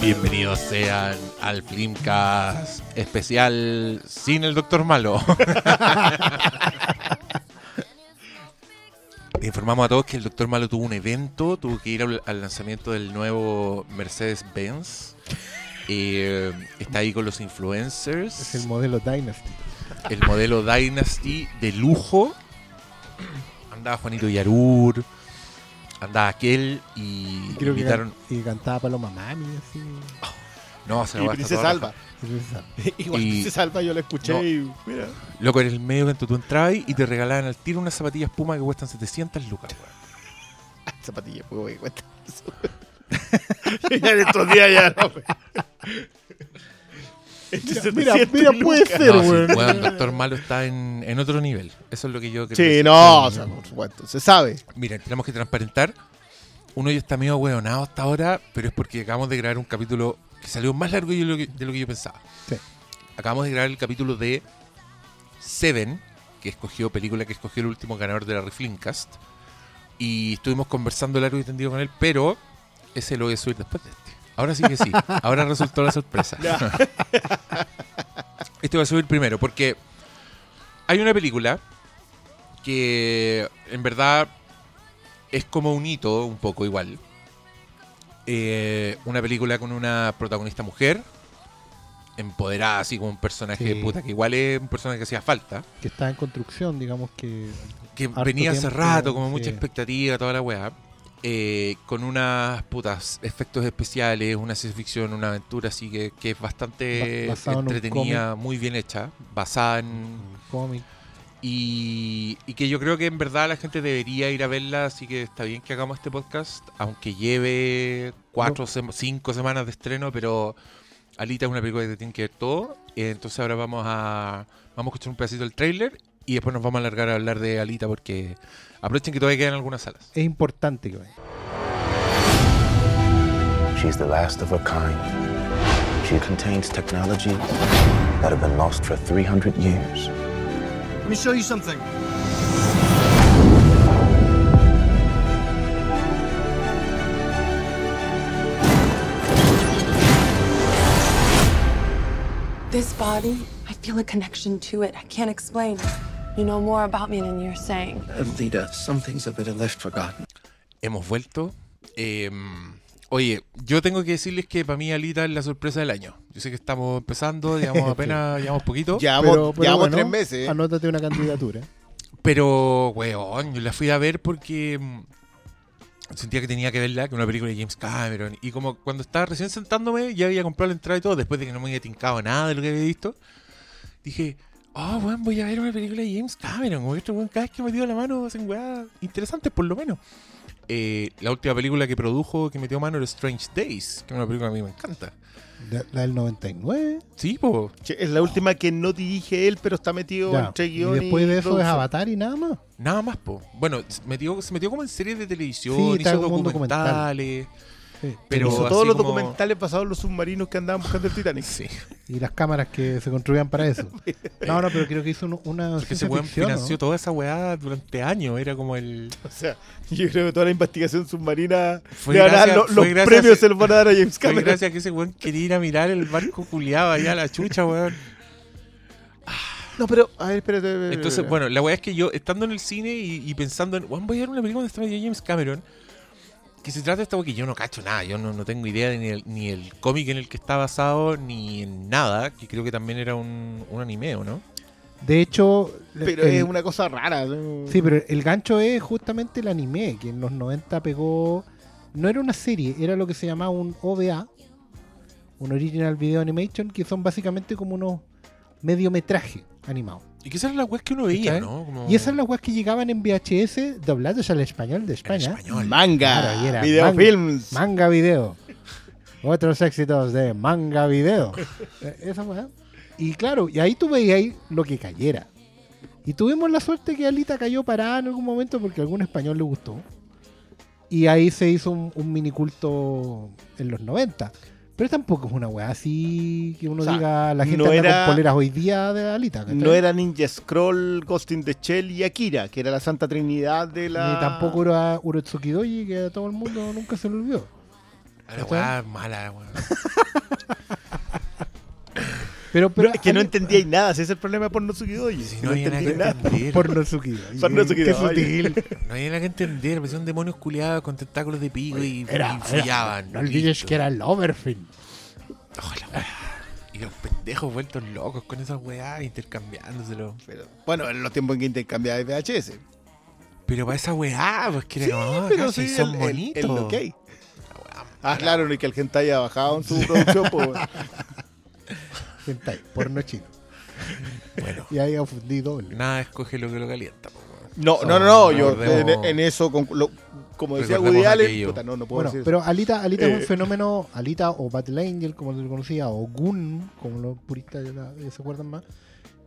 Bienvenidos sean al Filmcast especial sin el Doctor Malo. Informamos a todos que el Doctor Malo tuvo un evento, tuvo que ir al, al lanzamiento del nuevo Mercedes-Benz. Eh, está ahí con los influencers. Es el modelo Dynasty. el modelo Dynasty de lujo. Andaba Juanito Yarur, andaba aquel y Creo que invitaron. can- y cantaba Paloma Mami, así. No, se la Y va a Princesa tatuar. Alba. Esa- Igual Y- Princesa Alba yo la escuché No. y mira. Loco, en el medio tú entrabas y te regalaban al tiro unas zapatillas Puma que cuestan 700 lucas. weón. Zapatilla, pues, güey, cuenta eso. ya en estos días ya no. Güey. Mira, 700 mira, puede lucas. ser, No, sí, weón. weón, Doctor Malo está en, en otro nivel. Eso es lo que yo creo. Sí, no, o sea, por supuesto, se sabe. Miren, tenemos que transparentar. Uno ya está medio hueonado hasta ahora, pero es porque acabamos de grabar un capítulo que salió más largo de lo que, de lo que yo pensaba. Sí. Acabamos de grabar el capítulo de Seven, que escogió película que escogió el último ganador de la Reflincast. Y estuvimos conversando largo y tendido con él, pero ese lo voy a subir después de este. Ahora sí que sí. Ahora resultó la sorpresa. este va a subir primero, porque hay una película que en verdad es como un hito, un poco igual. Eh, una película con una protagonista mujer, empoderada, así como un personaje Sí. puta, que igual es un personaje que hacía falta. Que está en construcción, digamos que. Que venía hace tiempo, rato, como sí. mucha expectativa, toda la weá. Eh, con unas putas efectos especiales, una ciencia ficción, una aventura así que, que es bastante en entretenida, muy bien hecha, basada en, Cómic. y, y que yo creo que en verdad la gente debería ir a verla, así que está bien que hagamos este podcast, aunque lleve cuatro cinco semanas de estreno, pero Alita es una película que te tiene que ver todo. Entonces ahora vamos a vamos a escuchar un pedacito del tráiler y después nos vamos a alargar a hablar de Alita porque aprovechen que todavía quedan algunas salas. Es importante que vaya. She's the last of her kind. She contains technologies that have been lost for 300 years. Let me show you something. This body, I feel a connection to it. I can't explain. You know more about me than you're saying. Alita, some things have been left forgotten. Hemos vuelto. Eh, oye, yo tengo que decirles que para mí Alita es la sorpresa del año. Yo sé que estamos empezando, digamos apenas, llevamos poquito. Llevamos, Pero, pero llevamos bueno, tres meses. ¿eh? Anótate una candidatura. Pero, weón, yo la fui a ver porque mm, sentía que tenía que verla, que una película de James Cameron. Y como cuando estaba recién sentándome, ya había comprado la entrada y todo, después de que no me había tincado nada de lo que había visto, dije, oh, weón, voy a ver una película de James Cameron. Como este weón, cada vez que me metió la mano hacen weas interesantes, por lo menos. Eh, la última película que produjo, que metió mano, era Strange Days, que es una película que a mí me encanta. De- La del 99. Sí, po. Che, Es la última que no dirige él, pero está metido Ya. entre Y guion después de eso es. Avatar y nada más. Nada más, po. Bueno, se metió, se metió como en series de televisión, Sí, hizo como un documental. Sí. Pero Hizo todos los como- documentales basados en los submarinos que andaban buscando el Titanic. Sí. Y las cámaras que se construían para eso. No, no, pero creo que hizo un- una. Porque ese weón financió ¿no? toda esa weá durante años. Era como el. O sea, yo creo que toda la investigación submarina Fue gracias- los, fue los gracias premios a- se los van a dar a James Fue Cameron. gracias a que ese weón quería ir a mirar el barco culiado allá a la chucha, weón. No, pero, a ver, espérate. espérate, Entonces, espérate. bueno, la weá es que yo, estando en el cine y, y pensando en, weón, voy a ver una película donde está James Cameron, que se trata de esta que yo no cacho nada, yo no, no tengo idea de ni el, ni el cómic en el que está basado, ni en nada, que creo que también era un, un anime, ¿o no? De hecho. Pero el- es una cosa rara. Sí, pero el gancho es justamente el anime, que en los 90 pegó. No era una serie, era lo que se llamaba un OVA, un Original Video Animation, que son básicamente como unos mediometrajes animados. Y que esas eran las weas que uno veía. ¿no? Como- Y esas son las weas que llegaban en VHS doblados al español de en España. español. Manga, Claro, videofilms. Manga Video. Otros éxitos de Manga Video. Eh, Esa weá. Y claro, y ahí tú veías ahí lo que cayera. Y tuvimos la suerte que Alita cayó parada en algún momento porque a algún español le gustó. Y ahí se hizo un, un mini culto en los 90. Pero tampoco es una weá así que uno O sea, diga la gente no anda era- con poleras hoy día de Alita. ¿cachai? No era Ninja Scroll, Ghost in the Shell y Akira, que era la santa trinidad de la. Ni tampoco era Urotsuki Doji, que a todo el mundo nunca se le olvidó. La weá mala, weón. Pero, pero es que no entendíais nada, ese es el problema por no Sukidoji. Si no no había nada que nada. entender. Pornosuki Qué Doji. sutil. No había nada que entender. Parecían demonios culiados con tentáculos de pico y, Era, y. No olvides listo. que era el Overfin. Ojalá, weá. Y los pendejos vueltos locos con esas weá intercambiándoselo. Pero, bueno, en los tiempos en que intercambiaba VHS. Pero para esa weá, pues que Sí, era como, pero casi sí, son el- el- bonitos. el ok. La weá Ah, claro, ni que el hentai haya bajado en su producción. pues. Hentai, porno chino. Bueno, Y ahí ofendí doble. nada escoge lo que lo calienta. weón. No, no, no, no, yo Recordemos- en, en eso, con- lo- como decía Recordemos Woody Allen, aquello. puta, no, no puedo Bueno, decir pero Alita, Alita es un Eh. fenómeno, Alita o Battle Angel, como se le conocía, o Gun, como los puristas la- se acuerdan más,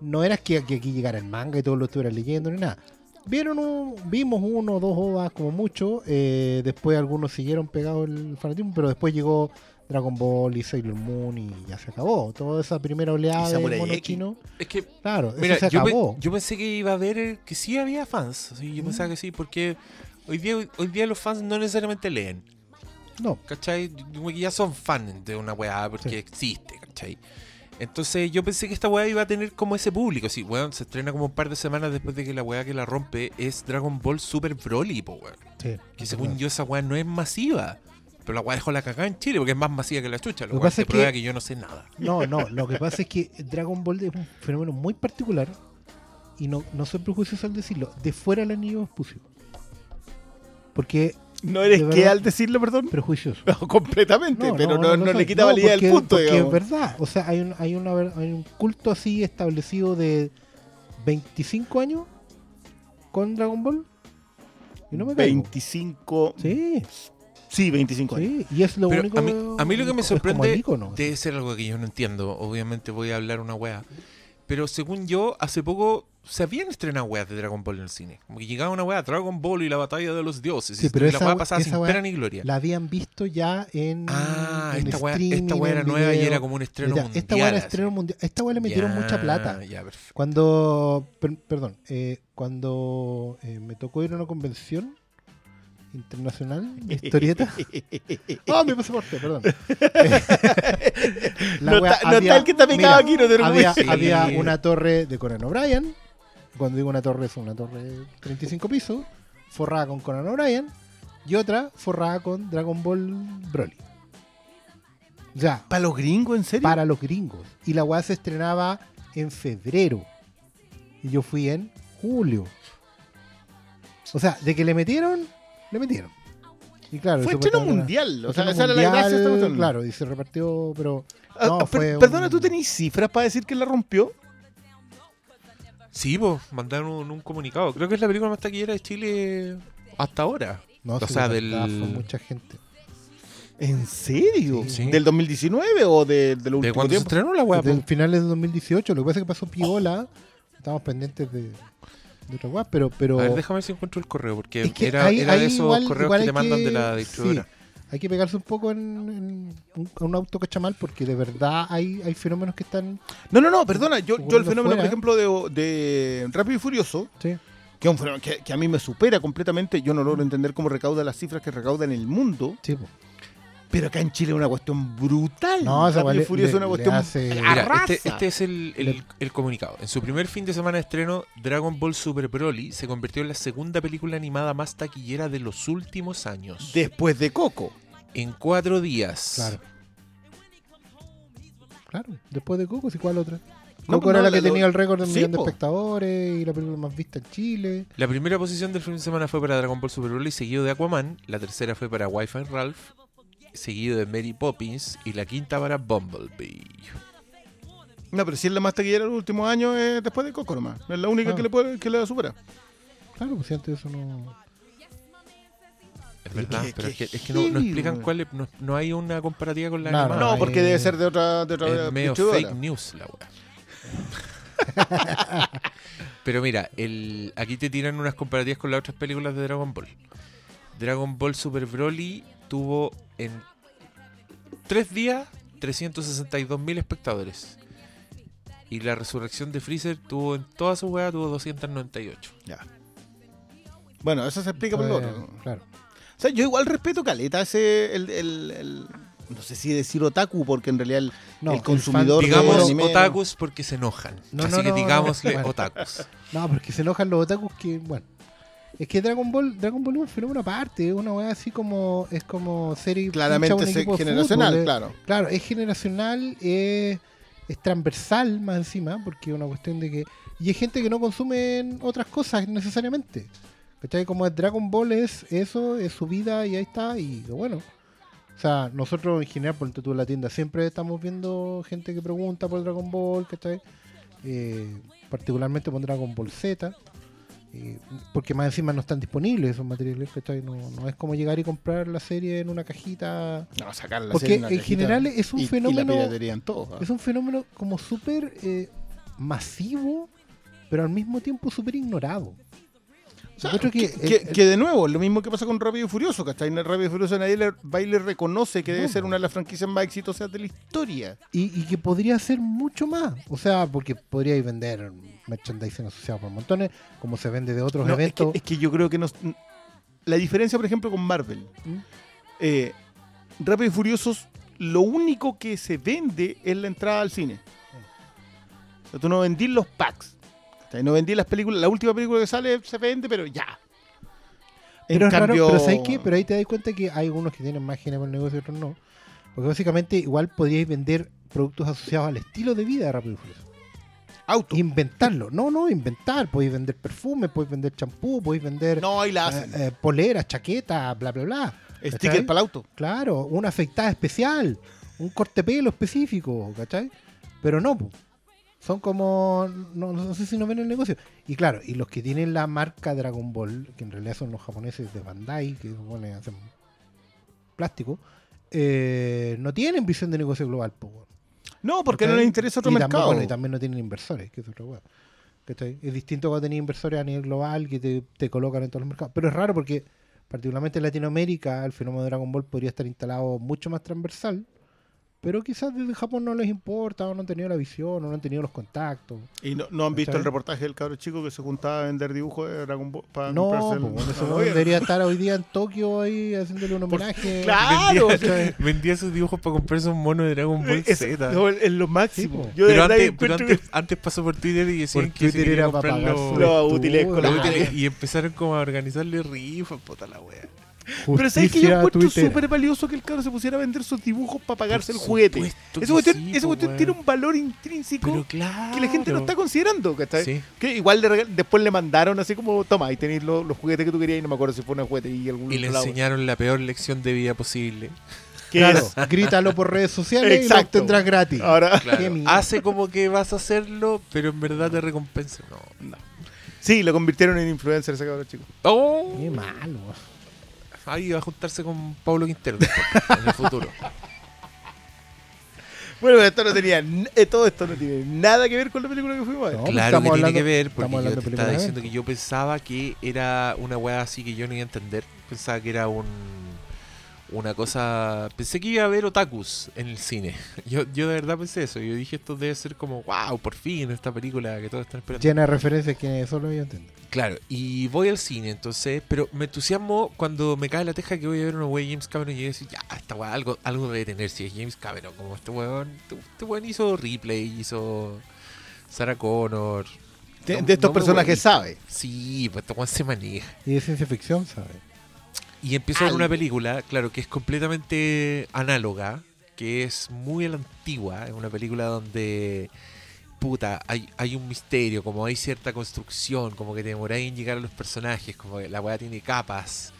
no era que, que aquí llegara el manga y todos lo estuvieran leyendo ni nada. Vieron un- vimos uno o dos ovas como mucho, eh, después algunos siguieron pegados el fanatismo, pero después llegó Dragon Ball y Sailor Moon y ya se acabó. Toda esa primera oleada de mono X. chino, Es que, claro, mira, eso se yo, pe- acabó. yo pensé que iba a haber eh, que sí había fans. así, yo pensaba que sí, porque hoy día, hoy día los fans no necesariamente leen. No, ¿Cachai? Ya son fans de una weá porque Sí. existe, ¿cachai? Entonces yo pensé que esta weá iba a tener como ese público. Sí, weón, se estrena como un par de semanas después de que la weá que la rompe es Dragon Ball Super Broly, po, weón. sí, Que según yo esa weá no es masiva. Pero la weá dejó la cagada en Chile porque es más masiva que la chucha. Lo Lo que cual pasa es que- prueba que yo no sé nada. No, no, lo que pasa es que Dragon Ball es un fenómeno muy particular y no, no soy prejuicioso al decirlo, de fuera el anillo expulsivo. Porque No eres verdad- al decirlo, perdón. prejuicioso. No, completamente, pero no, no, le quita No, validez al punto, porque digamos. es verdad, o sea, hay un, hay, una, ver- hay un culto así establecido de 25 años con Dragon Ball y no me caigo. 25. Sí, Sí, 25 años. sí, y es lo Pero único a mí, a mí lo que me sorprende el ícono. debe ser algo que yo no entiendo. Obviamente voy a hablar una wea. Pero según yo, hace poco se habían estrenado weas de Dragon Ball en el cine. Como que llegaba una wea, Dragon Ball y la batalla de los dioses. Sí, y pero la esa wea we- pasaba sin wea pena ni gloria. La habían visto ya en. Ah, en esta wea, esta wea era nueva y video. era como un estreno Ya, mundial. Esta wea era así. estreno mundial. Esta wea le metieron Ya, mucha plata. Ya, perfecto. Cuando. per- perdón. eh, cuando eh, me tocó ir a una convención internacional de historieta. Me pasé por usted, perdón. La No no está el que está picado aquí, no te había, había una torre de Conan O'Brien. Cuando digo una torre, es una torre de 35 pisos. Forrada con Conan O'Brien. Y otra forrada con Dragon Ball Broly. Ya, ¿Para los gringos, en serio? para los gringos. Y la weá se estrenaba en febrero. Y yo fui en julio. O sea, de que le metieron, le metieron. Y claro, Fue estreno mundial. O sea, esa era la gracia de esta. Claro, y se repartió, pero. Ah, no, ah, per- fue perdona, un- ¿tú tenés cifras para decir que la rompió? Sí, pues, mandaron un, un comunicado. Creo que es la película más taquillera de Chile hasta ahora. No, o sí, sea, de del- mucha gente. ¿En serio? Sí. ¿Del 2019 o de, del ¿De último cuándo se estrenó la weá? Desde po? el finales del 2018, lo que pasa es que pasó piola. Estamos pendientes de, de otra weá, pero. pero A ver, déjame ver si encuentro el correo, porque Es que era, ahí- era ahí de esos igual- correos igual que te mandan que- de la distribuidora. sí, hay que pegarse un poco en, en un, un auto cachamal porque de verdad hay, hay fenómenos que están. No, no, no, perdona. Yo, yo el fenómeno, fuera. por ejemplo, de, de Rápido y Furioso, Sí. que, es un fenómeno que, que a mí me supera completamente. Yo no logro entender cómo recauda las cifras que recauda en el mundo. Sí, po. Pero acá en Chile es una cuestión brutal. No, esa Rápido y Furioso es una cuestión hace- Mira, este, este es el, el- el comunicado. En su primer fin de semana de estreno, Dragon Ball Super Broly se convirtió en la segunda película animada más taquillera de los últimos años. Después de Coco. En cuatro días. Claro. Claro, después de Coco, ¿y cuál otra? No, Coco pues era no, la que tenía el récord de un sí, millón de po. espectadores y la película más vista en Chile. La primera posición del fin de semana fue para Dragon Ball Super Broly, seguido de Aquaman. La tercera fue para Wi-Fi Ralph, seguido de Mary Poppins. Y la quinta para Bumblebee. No, pero si es la más taquillera de los últimos años es después de Coco nomás. Es la única Ah. que le puede, que le supera. Claro, pues si antes eso no. Es verdad, qué- pero qué es que, es que no, explican cuál es. No, no hay una comparativa con la No, animada. No, porque debe ser de otra, de otra Es medio fake news la weá. Pero mira, el, aquí te tiran unas comparativas con las otras películas de Dragon Ball. Dragon Ball Super Broly tuvo en tres días, 362.000 espectadores. Y la resurrección de Freezer tuvo en toda su weá tuvo 298. Ya. Bueno, eso se explica por lo Entonces, otro. Claro. O sea, yo igual respeto caleta ese. El, el- el- no sé si decir otaku, porque en realidad el, No, el el consumidor. fan- de Digamos anime- otakus porque se enojan. No, Así no, que no, digámosle. Bueno. otakus. No, porque se enojan los otakus que, bueno. Es que Dragon Ball, Dragon Ball es un fenómeno aparte, es una weá así como, es como serie Claramente de generacional, fútbol, eh. claro. Claro, es generacional, es, es transversal más encima, porque es una cuestión de que. Y hay gente que no consume otras cosas necesariamente. ¿Cachai? Como es Dragon Ball es eso, es su vida y ahí está, y bueno. O sea, nosotros en general, por tú en la tienda siempre estamos viendo gente que pregunta por Dragon Ball, ¿cachai? Eh, particularmente por Dragon Ball Z. eh, porque más encima no están disponibles esos materiales, ¿cachai? No, no es como llegar y comprar la serie en una cajita No, sacar la Porque serie en en cajita general es un y- Y fenómeno- la piratería en todo. ¿ah? es un fenómeno como súper eh, masivo, pero al mismo tiempo súper ignorado. O sea, que, que- que- que de nuevo, lo mismo que pasa con Rápido y Furioso, ¿cachai? En Rápido y Furioso nadie le, reconoce que debe No. ser una de las franquicias más exitosas de la historia. Y, y que podría ser mucho más. O sea, porque podríais vender merchandising asociado por montones, como se vende de otros No, es, que, eventos. es que yo creo que nos, la diferencia, por ejemplo, con Marvel, ¿Mm? eh, Rápido y Furiosos, lo único que se vende es la entrada al cine. O sea, tú no vendís los packs. ¿cachai? No vendís las películas. La última película que sale se vende, pero ya. Pero En raro, cambio- pero ¿sabes qué? Pero ahí te das cuenta que hay algunos que tienen más género el negocio y otros no. Porque básicamente igual podríais vender productos asociados al estilo de vida de Rápido y Furioso. Auto. Inventarlo. No, no, inventar. Podéis vender perfume, podéis vender champú, podéis vender No, ahí la eh, hacen. eh, poleras, chaquetas, bla, bla, bla. Sticker para el auto. Claro, una afeitada especial, un corte pelo específico, ¿cachai? Pero no, po. son como, no, no sé si no ven el negocio. Y claro, y los que tienen la marca Dragon Ball, que en realidad son los japoneses de Bandai, que supone hacen plástico, eh, no tienen visión de negocio global, po. No, porque no les interesa otro Y mercado. bueno, y también no tienen inversores, que es otra. ¿Cachai? Es distinto cuando tenés inversores a nivel global que te, te colocan en todos los mercados. Pero es raro porque, particularmente en Latinoamérica, el fenómeno de Dragon Ball podría estar instalado mucho más transversal. Pero quizás desde Japón no les importa, o no han tenido la visión, o no han tenido los contactos. Y no, no han visto el reportaje del cabro chico que se juntaba a vender dibujos de Dragon Ball para No, comprarse el- No, debería estar hoy día en Tokio ahí haciéndole un homenaje. Claro, vendía, vendía sus dibujos para comprarse un mono de Dragon Ball Es, Z. no, es lo máximo. Sí. Yo de pero antes, pero antes, antes pasó por Twitter y decían Por que Twitter era para comprar pagar los- escolares. útiles y empezaron como a organizarle rifas, puta la wea. Pero sabes que yo encuentro súper valioso que el cabro se pusiera a vender sus dibujos para pagarse el juguete. Esa cuestión, sí, esa po, cuestión weón. tiene un valor intrínseco claro. que la gente no está considerando, ¿cachai? Sí. Que igual después le mandaron así como, toma, ahí tenéis los, los juguetes que tú querías y no me acuerdo si fue un juguete y algún Y le lado. enseñaron la peor lección de vida posible. ¿Qué Claro, es? grítalo por redes sociales y lo Exacto. obtendrás gratis. Ahora, Claro, hace como que vas a hacerlo, pero en verdad te recompensa. No. sí, lo convirtieron en influencer ese cabrón chico. Oh, Qué malo. Ahí va a juntarse con Pablo Quintero después, en el futuro. Bueno, pero esto no tenía, eh, todo esto no tiene nada que ver con la película que fuimos a ver. No, pues claro que tiene hablando- que ver, porque yo te estaba diciendo que yo pensaba que era una weá así que yo no iba a entender. Pensaba que era un una cosa... Pensé que iba a haber otakus en el cine. Yo, yo de verdad pensé eso. Yo dije, esto debe ser como, wow, por fin, esta película que todos están esperando. De referencias que solo yo entiendo. Claro, y voy al cine, entonces, pero me entusiasmo cuando me cae la teja que voy a ver una wey James Cameron y yo decir, ya, esta weá algo, algo debe tener si es James Cameron, como este weón, este, este weón hizo Ripley, hizo Sarah Connor. De, No- de estos no personajes sabe. Sí, pues este weón se maneja. Y de ciencia ficción, ¿sabes? Y empiezo a ver una película, claro, que es completamente análoga, que es muy a la antigua, es una película donde, puta, hay, hay un misterio, como hay cierta construcción, como que te demoráis en llegar a los personajes, como que la weá tiene capas.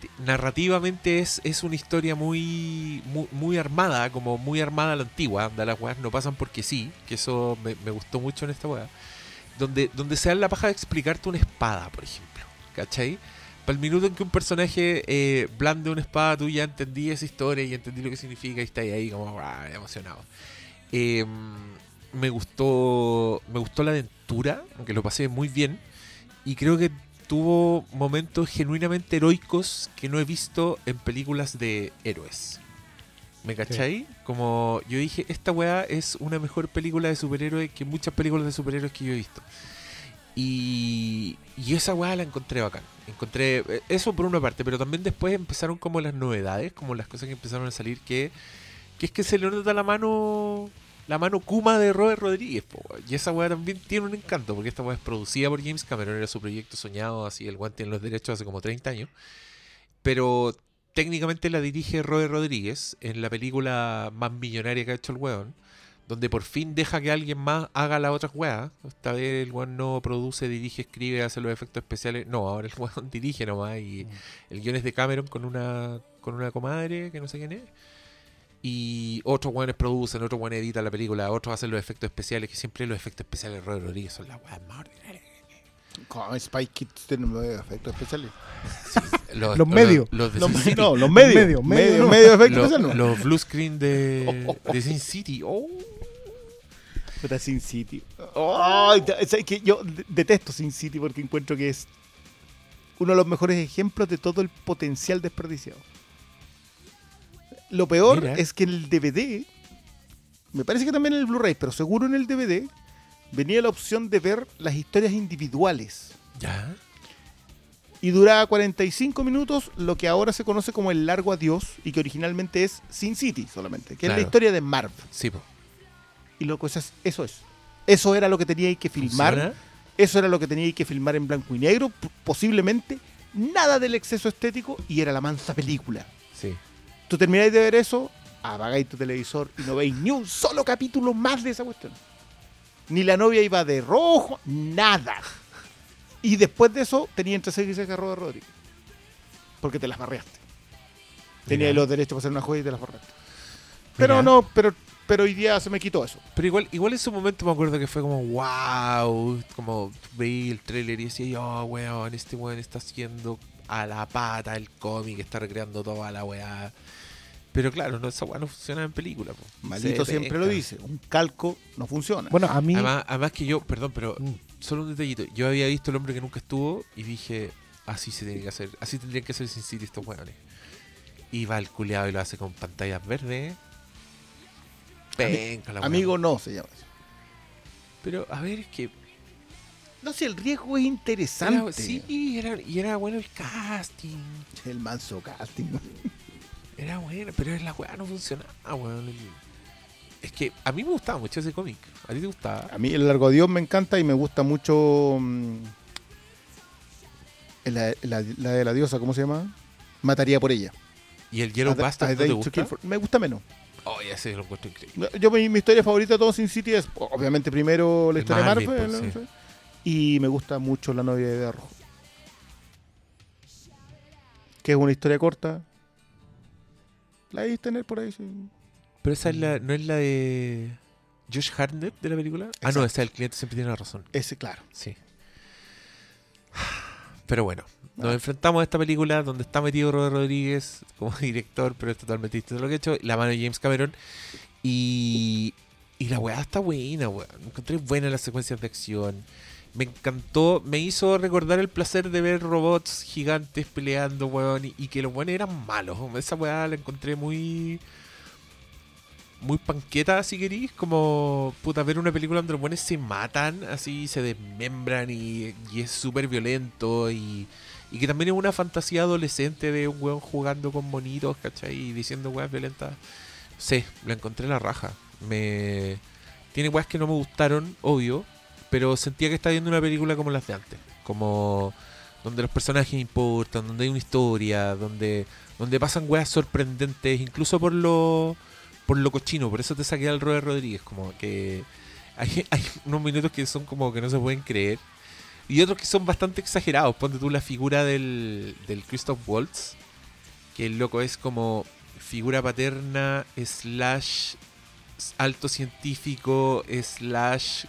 Te- Narrativamente es, es una historia muy, muy, muy armada, como muy armada a la antigua, donde las weas no pasan porque sí, que eso me, me gustó mucho en esta weá. Donde, donde se da la paja de explicarte una espada, por ejemplo, ¿cachai? Para el minuto en que un personaje eh, blande una espada, tú ya entendí esa historia y entendí lo que significa y está ahí como ah, emocionado. Eh, me gustó me gustó la aventura, aunque lo pasé muy bien. Y creo que tuvo momentos genuinamente heroicos que no he visto en películas de héroes. ¿Me cachai? Como yo dije, esta weá es una mejor película de superhéroes que muchas películas de superhéroes que yo he visto. Y, y esa weá la encontré bacán. Encontré eh, eso por una parte, pero también después empezaron como las novedades, como las cosas que empezaron a salir, que, que es que se le nota la mano la mano Kuma de Robert Rodríguez. y esa weá también tiene un encanto, porque esta weá es producida por James Cameron, era su proyecto soñado, así el weón tiene los derechos hace como 30 años. Pero técnicamente la dirige Robert Rodríguez en la película más millonaria que ha hecho el weón, donde por fin deja que alguien más haga las otras weas. Esta vez el weón no produce, dirige, escribe, hace los efectos especiales. No, ahora el weón dirige nomás y el guion es de Cameron con una, con una comadre que no sé quién es. Y otros weones producen, otros weones editan la película, otros hacen los efectos especiales, que siempre los efectos especiales de Robert Rodríguez son las weas más ordinarias. Con Spy Kids tienen efectos especiales. Los, Los medios. Los, Los, City. no, los medios. medios, Medio, medios, medio, efectos Los, especiales. no. los blue screen de, de Sin City. Oh. Puta, Sin City. Ay, te- ¿sabes qué? Yo de- detesto Sin City porque encuentro que es uno de los mejores ejemplos de todo el potencial desperdiciado. Lo peor Mira. es que en el DVD, me parece que también en el Blu-ray, pero seguro en el DVD, venía la opción de ver las historias individuales. Ya. Y duraba 45 minutos lo que ahora se conoce como el largo adiós y que originalmente es Sin City solamente, que es la historia de Marv. Sí, po. Y lo eso es, eso es. Eso era lo que tenía que filmar. ¿Funciona? Eso era lo que tenía que filmar en blanco y negro, posiblemente nada del exceso estético y era la mansa película. Sí. Tú termináis de ver eso, apagáis tu televisor y no veis ni un solo capítulo más de esa cuestión. Ni la novia iba de rojo, nada. Y después de eso tenía entre seis y seis carros de Rodríguez. Porque te las barreaste. Tenía Mira. los derechos para hacer una joya y te las barreaste. Pero Mira. no, pero, pero hoy día se me quitó eso. Pero igual, igual en su momento me acuerdo que fue como, wow, como veí el tráiler y decía, oh, weón, este weón está haciendo a la pata el cómic, está recreando toda la weá. Pero claro, no, esa weá no funciona en película. po. Maldito Se siempre lo dice. Un calco no funciona. Bueno, a mí. Además, además que yo, perdón, pero Mm. solo un detallito. Yo había visto el hombre que nunca estuvo y dije, así se tiene que hacer, así tendrían que hacer Sin City estos weones. Y va el culeado y lo hace con pantallas verdes. Penca la weá. Amigo no se llama. Pero a ver, es que No sé, el riesgo es Era- interesante. sí, era, y era bueno el casting. El manso casting. Era bueno, pero la weá no funcionaba, weón. Es que a mí me gustaba mucho ese cómic. ¿A ti te gustaba? A mí el largo Dios me encanta y me gusta mucho mm, la, la- la de la diosa, ¿cómo se llama? Mataría por ella. ¿Y el Yellow Bastard no te gusta? For- Me gusta menos. Oh, ya sé, lo encuentro increíble. Yo mi, mi historia favorita de todo Sin City es obviamente primero la historia de Marvel, Marvel pues, ¿no? sí. Sí. y me gusta mucho la novia de Rojo. Que es una historia corta. La debéis tener por ahí, sí. Pero esa es la, no es la de Josh Hartnett de la película. Ah, no, esa el cliente siempre tiene la razón. Ese, claro. Sí. Pero bueno, nos enfrentamos a esta película donde está metido Robert Rodríguez como director, pero es totalmente distinto lo que ha hecho. La mano de James Cameron. Y, y la weá está buena, weón. Encontré buenas las secuencias de acción. Me encantó, me hizo recordar el placer de ver robots gigantes peleando, weón. Y, que los weones eran malos. Esa weá la encontré muy. Muy panqueta, si querís. Como, puta, ver una película donde los buenos se matan, así, se desmembran y, y es súper violento. Y, y que también es una fantasía adolescente de un weón jugando con monitos, ¿cachai? Y diciendo weas violentas. Sí, la encontré la raja. Me. Tiene weas que no me gustaron, obvio. Pero sentía que estaba viendo una película como las de antes. Como. Donde los personajes importan, donde hay una historia, donde. Donde pasan weas sorprendentes, incluso por lo. Por lo cochino. Por eso te saqué al Robert Rodríguez. Como que. Hay, hay unos minutos que son como que no se pueden creer. Y otros que son bastante exagerados. Ponte tú la figura del, del Christoph Waltz. Que el loco es como figura paterna, slash alto científico, slash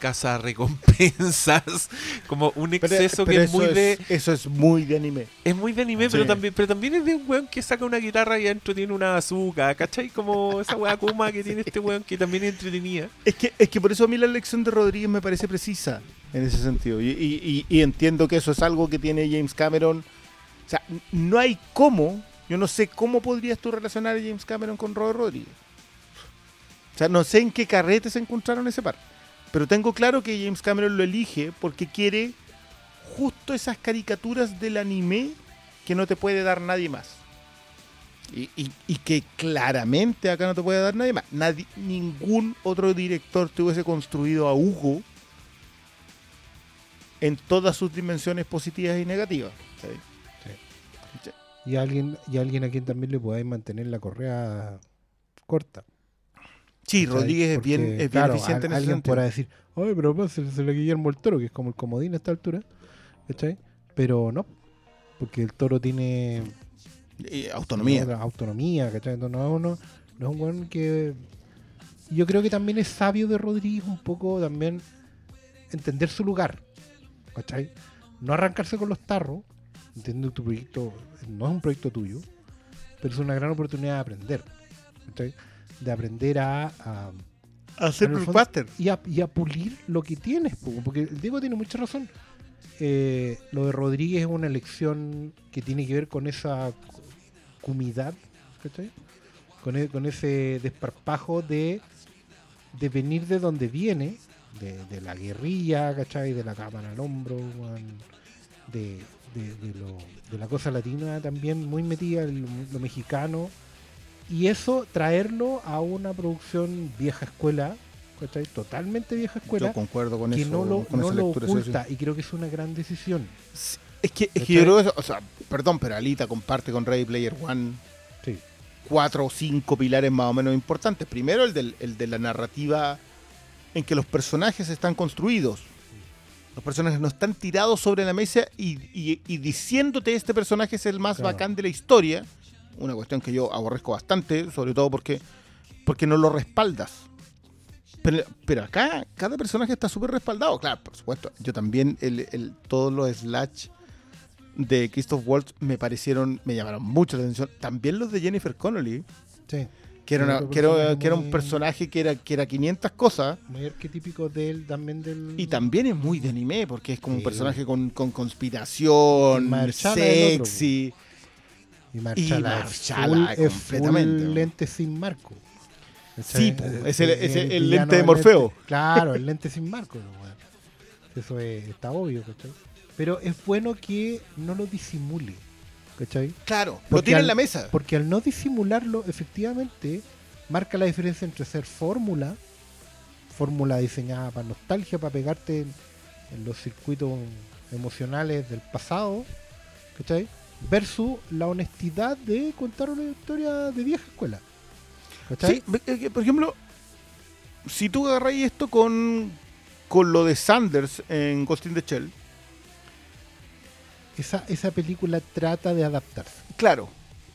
casa recompensas. Como un exceso pero que es muy de. Eso es muy de anime. Es muy de anime, pero también, pero también es de un weón que saca una guitarra y adentro tiene una bazooka, ¿cachai? Como esa weá Kuma que tiene este weón que también es entretenida. Es que, es que por eso a mí la elección de Rodríguez me parece precisa en ese sentido. Y, y- y- y entiendo que eso es algo que tiene James Cameron. O sea, no hay cómo Yo no sé cómo podrías tú relacionar a James Cameron con Robert Rodríguez. O sea, no sé en qué carrete se encontraron ese par. Pero tengo claro que James Cameron lo elige porque quiere justo esas caricaturas del anime que no te puede dar nadie más. Y, y- y que claramente acá no te puede dar nadie más. Nadie, ningún otro director te hubiese construido a Hugo en todas sus dimensiones positivas y negativas. Y alguien, y alguien a quien también le podáis mantener la correa corta. Sí. Rodríguez es bien, es bien claro, eficiente al- en ese Alguien sentido. podrá decir, ay, pero pásensela a Guillermo el Toro, que es como el comodín a esta altura. ¿Cachai? Pero no, porque el Toro tiene autonomía. autonomía, ¿cachai? Entonces, no es uno, no es un weón que. Yo creo que también es sabio de Rodríguez un poco también entender su lugar, ¿cachai? No arrancarse con los tarros, entiendo que tu proyecto no es un proyecto tuyo, pero es una gran oportunidad de aprender, ¿cachai? De aprender a, a- Hacer y a, y a pulir lo que tienes, po, porque el Diego tiene mucha razón. Eh, lo de Rodríguez es una elección que tiene que ver con esa cu- cumidad, ¿cachai? Con, e- con ese desparpajo de, de venir de donde viene, de, de la guerrilla, ¿cachai? De la cámara al hombro, de, de- de lo- de la cosa latina también muy metida, el- lo mexicano. Y eso traerlo a una producción vieja escuela, ¿cachai? Totalmente vieja escuela Yo concuerdo con que eso. no lo, con no esa lo lectura, sí. oculta y creo que es una gran decisión. Es que, es que ¿Cachai? yo creo que eso- o sea, perdón, pero Alita comparte con Ready Player One Sí. cuatro o cinco pilares más o menos importantes. Primero, el, del, el de la narrativa en que los personajes están construidos. Los personajes no están tirados sobre la mesa y, y- y diciéndote este personaje es el más Claro. bacán de la historia. Una cuestión que yo aborrezco bastante, sobre todo porque, porque no lo respaldas. Pero, pero acá cada personaje está súper respaldado. Claro, por supuesto. Yo también, el, el- todos los slash de Christoph Waltz me parecieron, me llamaron mucho la atención. También los de Jennifer Connolly, Sí. que era, una- que era- personaje que era un personaje que era, que era 500 cosas. Muy arquetípico de él, también del... Y también es muy de anime, porque es como un personaje con, con conspiración, sexy. Y Marchala, es completamente, full lente sin marco. Sí, es el- es el- el villano lente de Morfeo. lente. Claro, el lente sin marco. Eso es- está obvio, ¿cachai? Pero es bueno que no lo disimule, ¿cachai? Claro, lo tiene en la mesa. Porque al no disimularlo, efectivamente, marca la diferencia entre ser fórmula, fórmula diseñada para nostalgia, para pegarte en, en los circuitos emocionales del pasado, ¿cachai? Versus la honestidad de contar una historia de vieja escuela. ¿Cachai? Sí, eh, por ejemplo, si tú agarras esto con, con lo de Sanders en Ghost in the Shell, Esa, esa película trata de adaptarse. claro,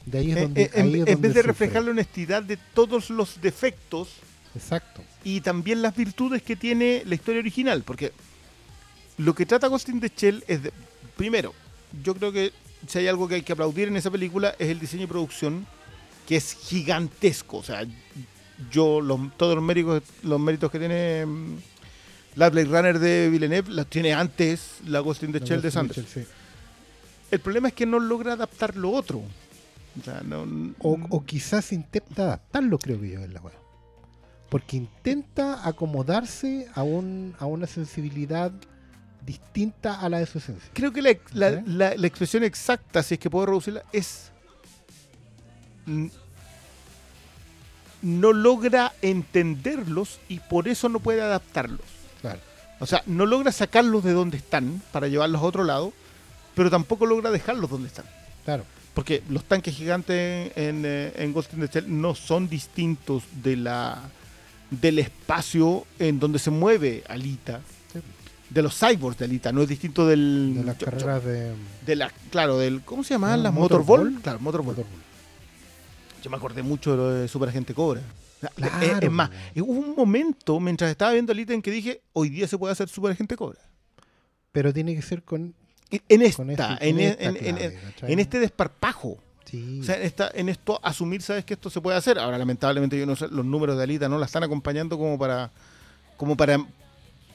De ahí es eh, donde, eh, en, vez de sufre. reflejar la honestidad de todos los defectos Exacto. y también las virtudes que tiene la historia original, porque lo que trata Ghost in the Shell es, de- primero, yo creo que si hay algo que hay que aplaudir en esa película es el diseño y producción, que es gigantesco, o sea, yo los- todos los méritos, los méritos que tiene mm, la Blade Runner de Villeneuve los tiene antes la Ghost in the Shell de Sanders. Sí. El problema es que no logra adaptar lo otro. O sea, no, O, o quizás intenta adaptarlo, creo que yo, es la weá. Porque intenta acomodarse a, un, a una sensibilidad distinta a la de su esencia. Creo que la, la- ¿Eh? la- la expresión exacta, si es que puedo reducirla, es. No logra entenderlos y por eso no puede adaptarlos. Claro. O sea, no logra sacarlos de donde están para llevarlos a otro lado, pero tampoco logra dejarlos donde están. Claro. Porque los tanques gigantes en, eh, en Ghost in the Shell no son distintos de la, del espacio en donde se mueve Alita. De los cyborgs de Alita, no es distinto del. De las yo- yo- carreras de de la, claro, del. ¿Cómo se llamaban las Motorball. Motorball? Claro, Motorball. Motorball. Yo me acordé mucho de lo de Super Agente Cobra. Claro, es, es más, po. hubo un momento mientras estaba viendo Alita en que dije, hoy día se puede hacer Super Agente Cobra. Pero tiene que ser con, En- esta, con, este- en, esta en- en- este desparpajo. Sí. O sea, en, esta- en esto, asumir, sabes que esto se puede hacer. Ahora, lamentablemente, yo no sé, los números de Alita no la están acompañando como para, como para,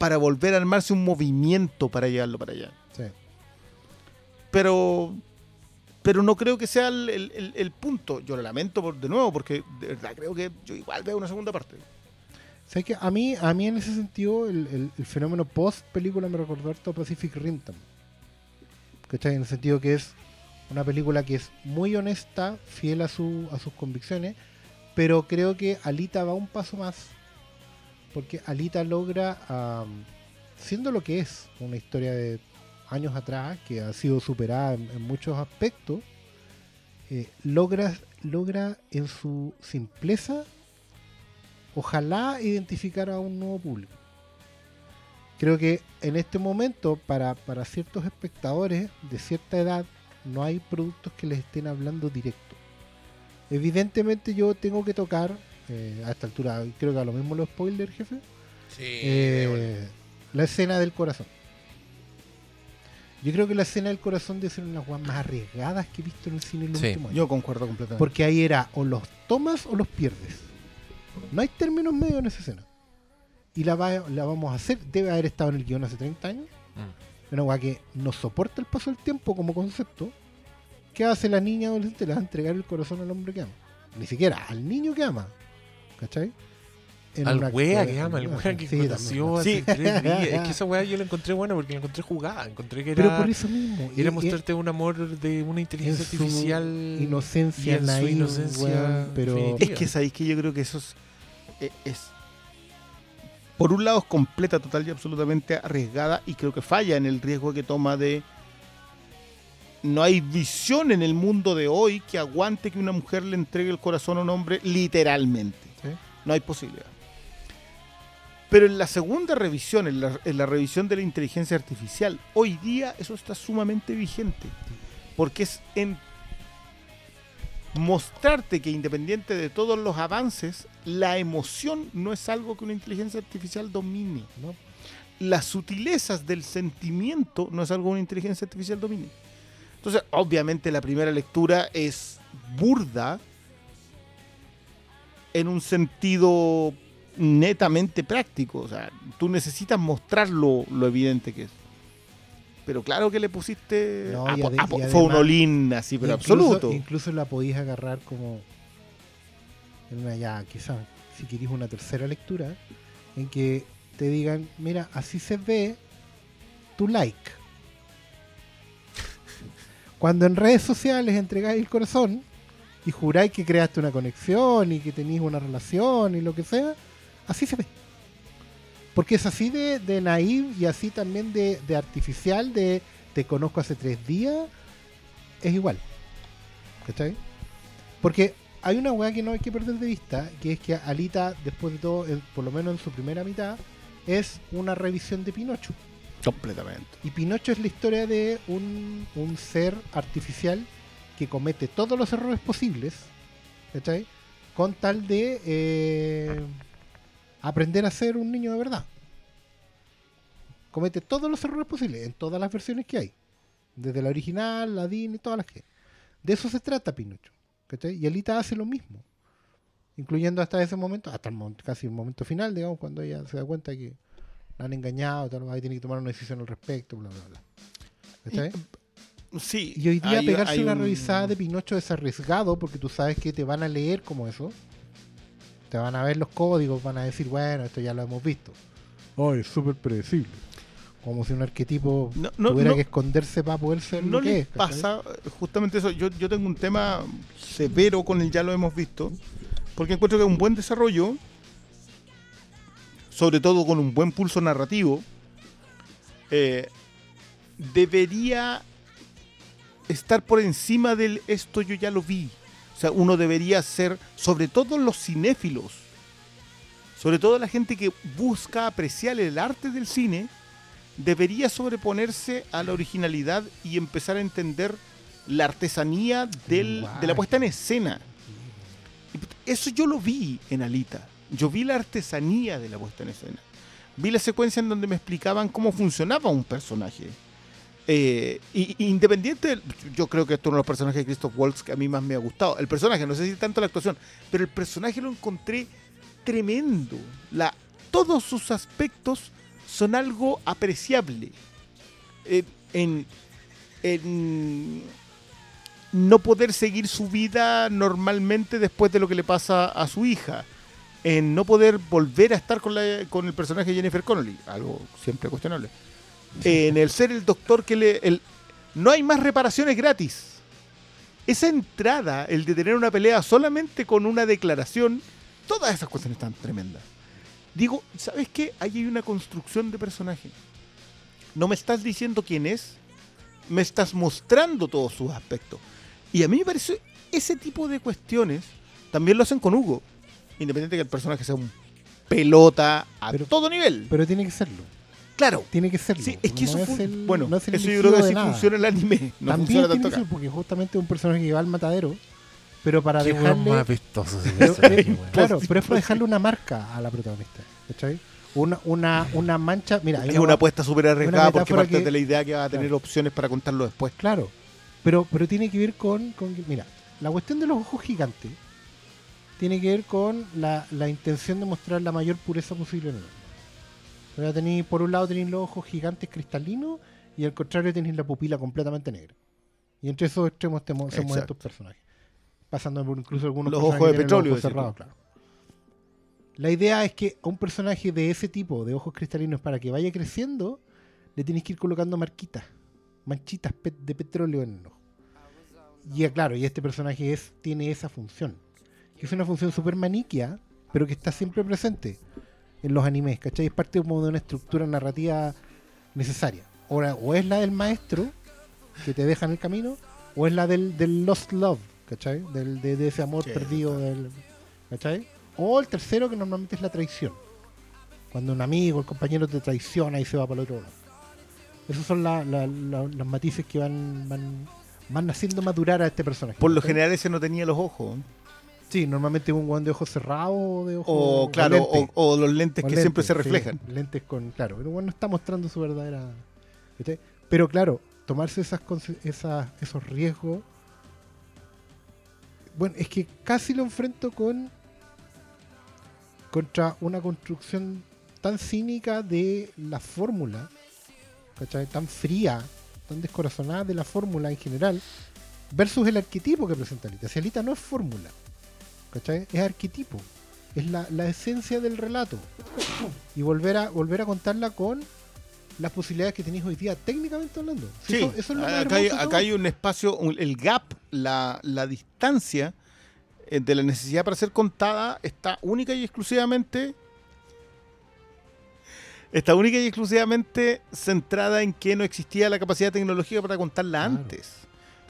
para volver a armarse un movimiento para llevarlo para allá. sí. Pero pero no creo que sea el, el- punto. Yo lo lamento por, de nuevo, porque de verdad creo que yo igual veo una segunda parte. ¿Sabes qué? A mí, a mí en ese sentido, el, fenómeno post película me recordó harto a Pacific Rim también. ¿Cachai? En el sentido que es una película que es muy honesta, fiel a, su, a sus convicciones, pero creo que Alita va un paso más. Porque Alita logra, siendo lo que es una historia de años atrás, que ha sido superada en, en muchos aspectos, eh, logra, logra en su simpleza ojalá identificar a un nuevo público. Creo que en este momento, para, para ciertos espectadores de cierta edad, no hay productos que les estén hablando directo. Evidentemente yo tengo que tocar, eh, a esta altura, creo que a lo mismo los spoilers, jefe, Sí, eh, la escena del corazón. Yo creo que la escena del corazón debe ser una de las más arriesgadas que he visto en el cine en los Sí. últimos años. Yo concuerdo completamente. Porque ahí era o los tomas o los pierdes. No hay términos medios en esa escena. Y la, va- la vamos a hacer. Debe haber estado en el guion hace 30 años. Mm. Una weá que no soporta el paso del tiempo como concepto. ¿Qué hace la niña adolescente? Le va a entregar el corazón al hombre que ama. Ni siquiera al niño que ama. ¿Cachai? En Al wea que ama, el wea que Sí, conoció hace tres días. Es que esa wea yo la encontré buena porque la encontré jugada. Encontré que era, Pero por eso mismo. era y- mostrarte un amor de una inteligencia en su artificial. inocencia y en su naive, inocencia weón, pero definitiva. Es que sabéis que yo creo que eso es, es- Por un lado es completa, total y absolutamente arriesgada y creo que falla en el riesgo que toma de... No hay visión en el mundo de hoy que aguante que una mujer le entregue el corazón a un hombre literalmente. Sí. No hay posibilidad. Pero en la segunda revisión, en la, en la revisión de la inteligencia artificial, hoy día eso está sumamente vigente. Porque es en mostrarte que independiente de todos los avances, la emoción no es algo que una inteligencia artificial domine. ¿no? Las sutilezas del sentimiento no es algo que una inteligencia artificial domine. Entonces, obviamente la primera lectura es burda en un sentido netamente práctico. O sea, tú necesitas mostrar lo, lo evidente que es. Pero claro que le pusiste No, ade- fue un olín así, pero incluso, absoluto. Incluso la podéis agarrar como en una ya, quizás, si queréis una tercera lectura, en que te digan, mira, así se ve tu like. Cuando en redes sociales entregáis el corazón y juráis que creaste una conexión y que tenéis una relación y lo que sea, así se ve. Porque es así de, de naive y así también de, de artificial, de te conozco hace tres días, es igual. ¿Cachai? Porque hay una weá que no hay que perder de vista, que es que Alita, después de todo, por lo menos en su primera mitad, es una revisión de Pinocho. Completamente. Y Pinocho es la historia de un, un ser artificial que comete todos los errores posibles, ¿cachai? Con tal de eh, aprender a ser un niño de verdad. Comete todos los errores posibles en todas las versiones que hay. Desde la original, la Disney, todas las que. De eso se trata Pinocho. ¿cachai? Y Alita hace lo mismo. Incluyendo hasta ese momento, hasta el casi el momento final, digamos, cuando ella se da cuenta que la han engañado, tal, ahí tiene que tomar una decisión al respecto, bla, bla, bla. ¿Cachai? Sí. Y hoy día hay- pegarse hay una un- revisada de Pinocho es arriesgado porque tú sabes que te van a leer como eso. Te van a ver los códigos, van a decir, bueno, esto ya lo hemos visto. Oh, es súper predecible. Como si un arquetipo No, no, tuviera no. que esconderse para poder ser no lo que les es. ¿cachai? pasa justamente eso. Yo, yo tengo un tema severo con el ya lo hemos visto, porque encuentro que un buen desarrollo, sobre todo con un buen pulso narrativo, eh, debería estar por encima del esto yo ya lo vi. O sea, uno debería ser, sobre todo los cinéfilos, sobre todo la gente que busca apreciar el arte del cine, debería sobreponerse a la originalidad y empezar a entender la artesanía del- de la puesta en escena. Eso yo lo vi en Alita. Yo vi la artesanía de la puesta en escena. Vi la secuencia en donde me explicaban cómo funcionaba un personaje. Eh, y, y independiente, yo creo que esto es uno de los personajes de Christoph Waltz que a mí más me ha gustado. El personaje, no sé si tanto la actuación, pero el personaje lo encontré tremendo. Todos sus aspectos son algo apreciable. Eh, en, no poder seguir su vida normalmente después de lo que le pasa a su hija. En no poder volver a estar con, la- con el personaje de Jennifer Connelly, algo siempre cuestionable. En el ser el doctor que le... el- no hay más reparaciones gratis. Esa entrada, el de tener una pelea solamente con una declaración, todas esas cuestiones están tremendas. Digo, ¿sabes qué? Ahí hay una construcción de personaje. No me estás diciendo quién es, me estás mostrando todos sus aspectos. Y a mí me parece ese tipo de cuestiones también lo hacen con Hugo. Independiente que el personaje sea un pelota a Pero- todo nivel. Pero tiene que serlo. claro. Tiene que serlo. Sí, es que No eso fun- el- bueno, no es el eso yo creo que de sí nada. funciona el anime. No También funciona tiene tanto ser porque justamente es un personaje que va al matadero, pero para Qué dejarle más pero, eh, weón. claro, pero es para dejarle una marca a la protagonista, ¿cachai? Una, una, una mancha, mira, Es una gua- apuesta súper arriesgada una porque parte que- de la idea que va a tener Claro. opciones para contarlo después. Claro, pero, pero tiene que ver con, mira, la cuestión de los ojos gigantes tiene que ver con la, la intención de mostrar la mayor pureza posible en el sea, tenéis- por un lado tenéis los ojos gigantes cristalinos y al contrario tenéis la pupila completamente negra. Y entre esos extremos se mueven estos personajes. Pasando por incluso algunos Los ojos de petróleo, ojos cerrados, claro. La idea es que a un personaje de ese tipo, de ojos cristalinos, para que vaya creciendo, le tienes que ir colocando marquitas, manchitas de petróleo en el ojo. Y eh, claro, y este personaje es, tiene esa función. Que es una función súper maniquia, pero que está siempre presente en los animes, ¿cachai? Es parte como de una estructura narrativa necesaria. Ahora, o es la del maestro, que te deja en el camino, o es la del, del Lost Love, ¿cachai? Del, de, de ese amor Sí, perdido, del, ¿cachai? O el tercero, que normalmente es la traición. Cuando un amigo, el compañero te traiciona y se va para el otro lado. Esos son la- la- la- los matices que van, van, van haciendo madurar a este personaje. Por lo ¿cachai? general ese no tenía los ojos. Sí, normalmente un guan de ojos cerrados o de ojos. O claro, o, o los lentes que lentes, siempre se sí, reflejan. lentes con, claro, pero bueno, no está mostrando su verdadera. Pero claro, tomarse esas, esas esos riesgos. Bueno, es que casi lo enfrento con. contra una construcción tan cínica de la fórmula, ¿cachai? Tan fría, tan descorazonada de la fórmula en general, versus el arquetipo que presenta Alita. Si Alita no es fórmula, ¿cachai? Es arquetipo. Es la, la esencia del relato. Y volver a, volver a contarla con las posibilidades que tenéis hoy día, técnicamente hablando. Si Sí, eso, eso es lo acá, hay, acá hay un espacio, un- el gap, la, la distancia eh, de la necesidad para ser contada está única y exclusivamente está única y exclusivamente centrada en que no existía la capacidad tecnológica para contarla Claro. antes.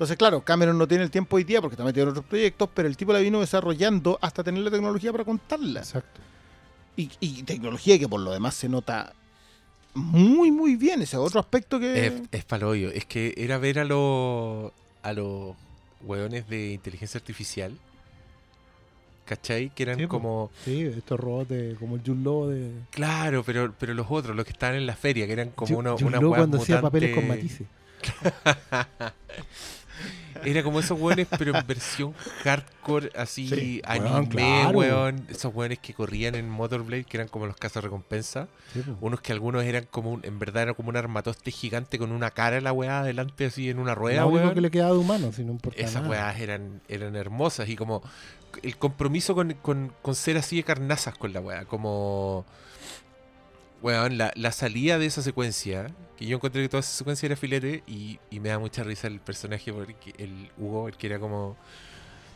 Entonces, claro, Cameron no tiene el tiempo hoy día porque está metido en otros proyectos, pero el tipo la vino desarrollando hasta tener la tecnología para contarla. Exacto. Y, y tecnología que por lo demás se nota muy, muy bien. Ese es otro aspecto que... Es, es paloyo. Es que era ver a los a los hueones de inteligencia artificial. ¿Cachai? Que eran Sí, como. Sí, estos robots de, como el Junlo de. Claro, pero, pero los otros, los que estaban en la feria, que eran como uno, una cuando hacía papeles con matices. Era como esos hueones, pero en versión hardcore, así, Sí, anime, weón, claro. weón. Esos hueones que corrían en Motorblade, que eran como los recompensa Sí, po. Unos que algunos eran como, un, en verdad, era como un armatoste gigante con una cara en la weá adelante, así en una rueda, único weón. que le quedaba de humano, si no importa Esas nada. eran, eran hermosas y como el compromiso con, con- con ser así de carnazas con la wea, como weón, la, la salida de esa secuencia, que yo encontré que toda esa secuencia era filete y, y me da mucha risa el personaje porque el Hugo, el que era como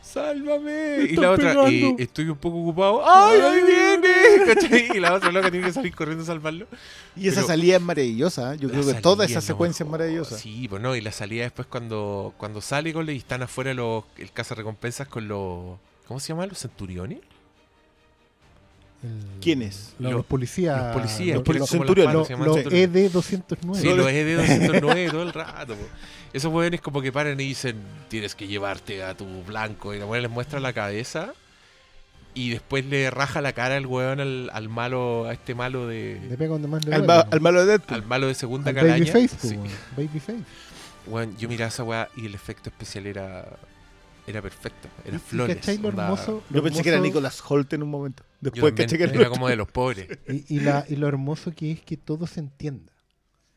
¡Sálvame! Y la otra, eh, estoy un poco ocupado. ¡Ay, ahí viene! ¿Cachai? Y la otra loca tiene que salir corriendo a salvarlo. Y esa Pero- salida es maravillosa. ¿eh? Yo creo que toda esa secuencia es maravillosa. Sí, pues no, y la salida después cuando, cuando sale con y están afuera los, el caza recompensas con los. ¿Cómo se llama? ¿Los centuriones? El- ¿Quiénes? Los, Los- policías. los policías, Los, los- centuriones, manos, se llaman los centuriones. ED-209. Sí, los ED209 todo el rato. po. Esos weones como que paran y dicen, tienes que llevarte a tu blanco. Y la weón les muestra la cabeza. Y después le raja la cara al weón al, al malo, a este malo Le de... pega donde más le Al, duele, ma- ¿no? al malo de Deadpool. Al malo de segunda Al calaña. Babyface, Sí. Babyface. Weón, yo miraba esa weá y el efecto especial era... Era perfecto. Era ¿Y- y flores. ¿Cachai lo onda- hermoso? lo Yo pensé que era Nicolas Holt en un momento. Después caché que era como de los pobres. Y, y la, y lo hermoso que es que todo se entienda.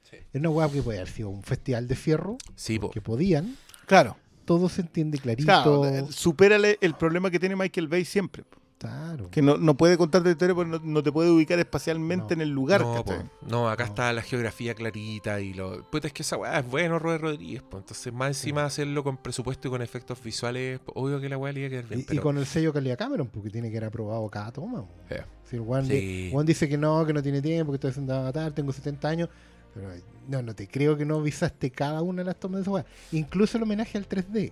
Sí. Es una weá que puede haber sido un festival de fierro, Sí, po. que podían, Claro. todo se entiende clarito. Claro, supera el, el problema que tiene Michael Bay siempre. Claro. Que no, no puede contarte la historia porque no, no te puede ubicar espacialmente No. en el lugar. no. No, acá No. está la geografía clarita y lo. Puta, es que esa weá es bueno, Robert Rodríguez. po. Entonces, más encima hacerlo con presupuesto y con efectos visuales, obvio que la weá le iba a quedar bien. Y, y pero- con el sello calidad Cameron, porque tiene que ser aprobado cada toma. Sí. Si el Juan, Sí. dice que no, que no tiene tiempo, que estoy haciendo avatar, tengo 70 años. Pero no, no te creo que no visaste cada una de las tomas de esa weá. Incluso el homenaje al 3D.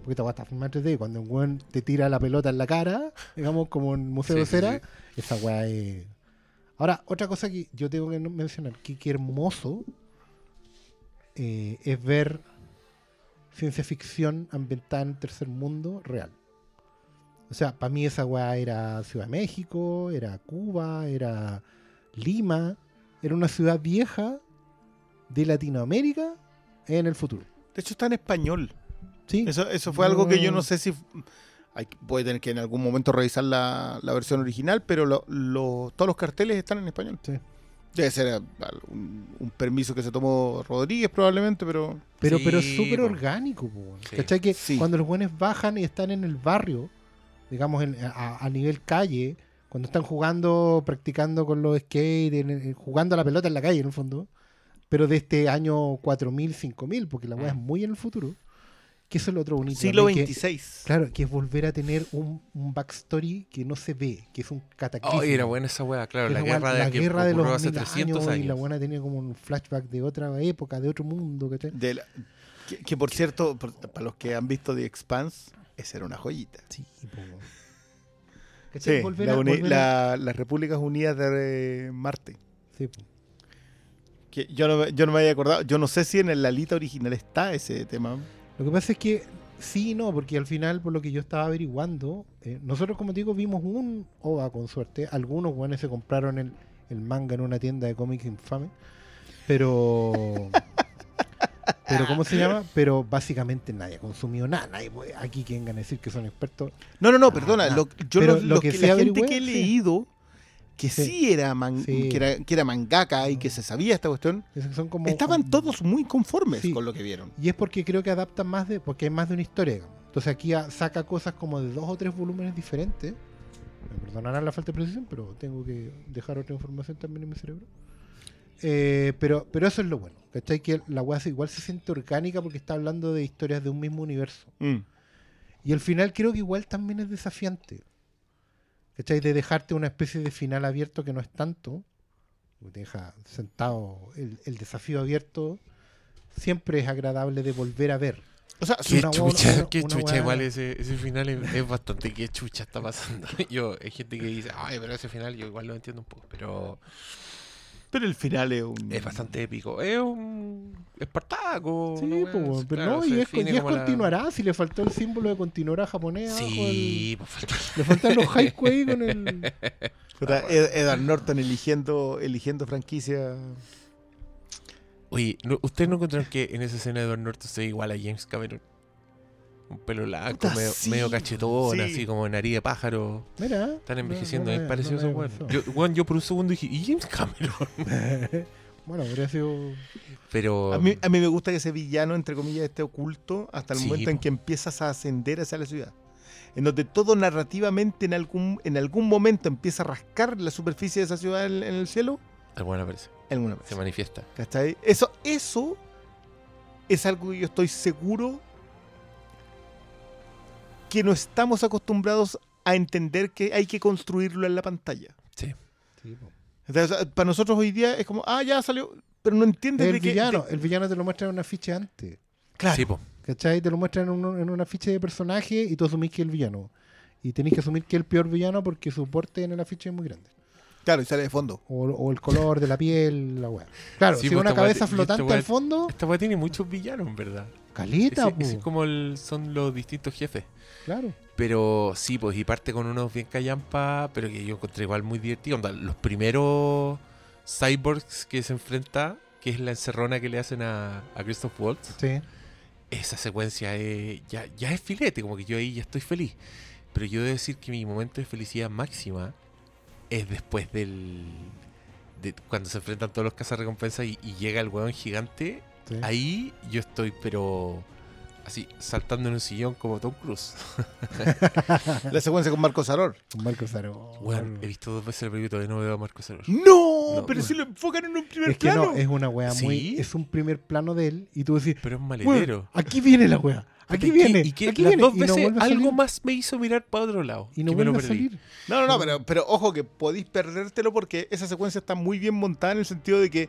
Porque esta está filmada en 3D. Cuando un weón te tira la pelota en la cara, digamos, como en Museo Sí, de Cera, sí. esa weá es. Ahora, otra cosa que yo tengo que mencionar, que qué hermoso eh, es ver ciencia ficción ambientada en tercer mundo real. O sea, para mí esa weá era Ciudad de México, era Cuba, era Lima, era una ciudad vieja de Latinoamérica en el futuro. De hecho, está en español. Sí, Eso, eso fue algo que yo No. sé si. Hay, a tener que en algún momento revisar la, la versión original, pero lo- lo- todos los carteles están en español. Sí. Debe ser eh, un, un permiso que se tomó Rodríguez, probablemente, pero. pero, Sí, pero es súper orgánico. po. Sí. ¿Cachai? Que Sí. cuando los buenos bajan y están en el barrio, digamos en- a, a nivel calle, cuando están jugando, practicando con los skate, en- en- jugando a la pelota en la calle en el fondo, pero de este año 4000, 5000, porque la weá es muy en el futuro, que eso es lo otro bonito. Siglo también, que- XXVI. Claro, que es volver a tener un, un backstory que no se ve, que es un cataclismo. Oh, era buena esa weá, claro. La guerra de, la que guerra de los hace mil 300 años, años. y la buena tenía como un flashback de otra época, de otro mundo, ¿cachai? De la- que, que, por cierto, por- para los que han visto The Expanse, esa era una joyita. Sí, las Repúblicas Unidas de eh, Marte. sí, po. Que yo, no, me- yo no me había acordado. Yo no sé si en el Lalita original está ese tema. Lo que pasa es que sí y no, porque al final, por lo que yo estaba averiguando, eh, nosotros, como digo, vimos un OVA con suerte. Algunos guanes se compraron el, el manga en una tienda de cómics infame. Pero. pero, ¿cómo se llama? Pero básicamente nadie ha consumido nada. Nadie puede- aquí quien a decir que son expertos. No, no, no, perdona. Ah, lo- yo pero lo, lo lo que que, la gente que he sí. Que sí, Sí. era man- Sí. Que, era, que era mangaka y que se sabía esta cuestión, Son como, estaban como- todos muy conformes Sí. con lo que vieron. Y es porque creo que adaptan más de. Porque hay más de una historia, digamos. Entonces aquí saca cosas como de dos o tres volúmenes diferentes. Me perdonarán la falta de precisión, pero tengo que dejar otra información también en mi cerebro. Eh, pero, pero eso es lo bueno. ¿Cachai? Que la weá igual se siente orgánica porque está hablando de historias de un mismo universo. Mm. Y al final creo que igual también es desafiante. ¿Cachai? De dejarte una especie de final abierto que no es tanto. Te deja sentado el, el desafío abierto. Siempre es agradable de volver a ver. O sea, Qué una chucha, una- qué una chucha, igual ese, ese final es, es bastante qué chucha está pasando. Yo, hay gente que dice, ay, pero ese final yo igual lo entiendo un poco, pero pero el final es un. es bastante épico. Es un Espartaco. Sí, pues, pero claro, no, y es, y es la- continuará. Si le faltó el símbolo de continuará japonés. Sí, pues falta- el- le faltan los haiku ahí con el. Ed- Edward Norton eligiendo, eligiendo franquicia. Oye, ¿no- ¿ustedes no encontraron que en esa escena Edward Norton se ve igual a James Cameron? Un pelo blanco, Puta, medio, sí, medio cachetón, sí. así como nariz de pájaro. Mira. Están envejeciendo, no es me- parecido no a me eso, weón. Yo, weón, yo por un segundo dije, ¿y James Cameron? Bueno, habría sido. Pero. A mí, a mí me gusta que ese villano, entre comillas, esté oculto hasta el Sí, momento en po. que empiezas a ascender hacia la ciudad. En donde todo narrativamente en algún, en algún momento empieza a rascar la superficie de esa ciudad en, en el cielo. El weón aparece, Alguna se vez. manifiesta. ¿Cachai? Eso, eso es algo que yo estoy seguro que no estamos acostumbrados a entender que hay que construirlo en la pantalla. Sí. Entonces, para nosotros hoy día es como, ah, ya salió, pero no entiendes El de villano, de- el villano te lo muestra en una ficha antes. Claro. Sí, po. ¿Cachai? Te lo muestran en, un- en una ficha de personaje y tú asumís que es el villano. Y tenés que asumir que es el peor villano porque su porte en la ficha es muy grande. Claro, y sale de fondo. O, o el color de la piel, la weá. Claro, Sí, si pues, una cabeza flotante al fondo, Esta weá tiene muchos villanos, en verdad. Caleta, Ese, ese es como el- son los distintos jefes. Claro. Pero sí, pues, y parte con unos bien callampa, pero que yo encontré igual muy divertido. Onda, los primeros cyborgs que se enfrenta, que es la encerrona que le hacen a, a Christoph Waltz, Sí. esa secuencia es, ya, ya es filete, como que yo ahí ya estoy feliz. Pero yo debo decir que mi momento de felicidad máxima es después del. de cuando se enfrentan todos los cazarrecompensas y, y llega el hueón gigante. Sí. Ahí yo estoy, pero así saltando en un sillón como Tom Cruise. La secuencia con Marco Saror. Con Marco Saro. Weón, he visto dos veces el película y todavía no veo a Marco Saror. ¡No! No. pero si lo enfocan en un primer Es que plano. no, es una wea muy. ¿Sí? Es un primer plano de él y tú decís, Pero es "Weón, maletero. aquí viene la wea. Aquí ¿Y qué- viene. Y que aquí las viene", dos no veces a algo más me hizo mirar para otro lado. Y no vuelve a salir. No, no, no, pero, pero ojo que podéis perdértelo porque esa secuencia está muy bien montada en el sentido de que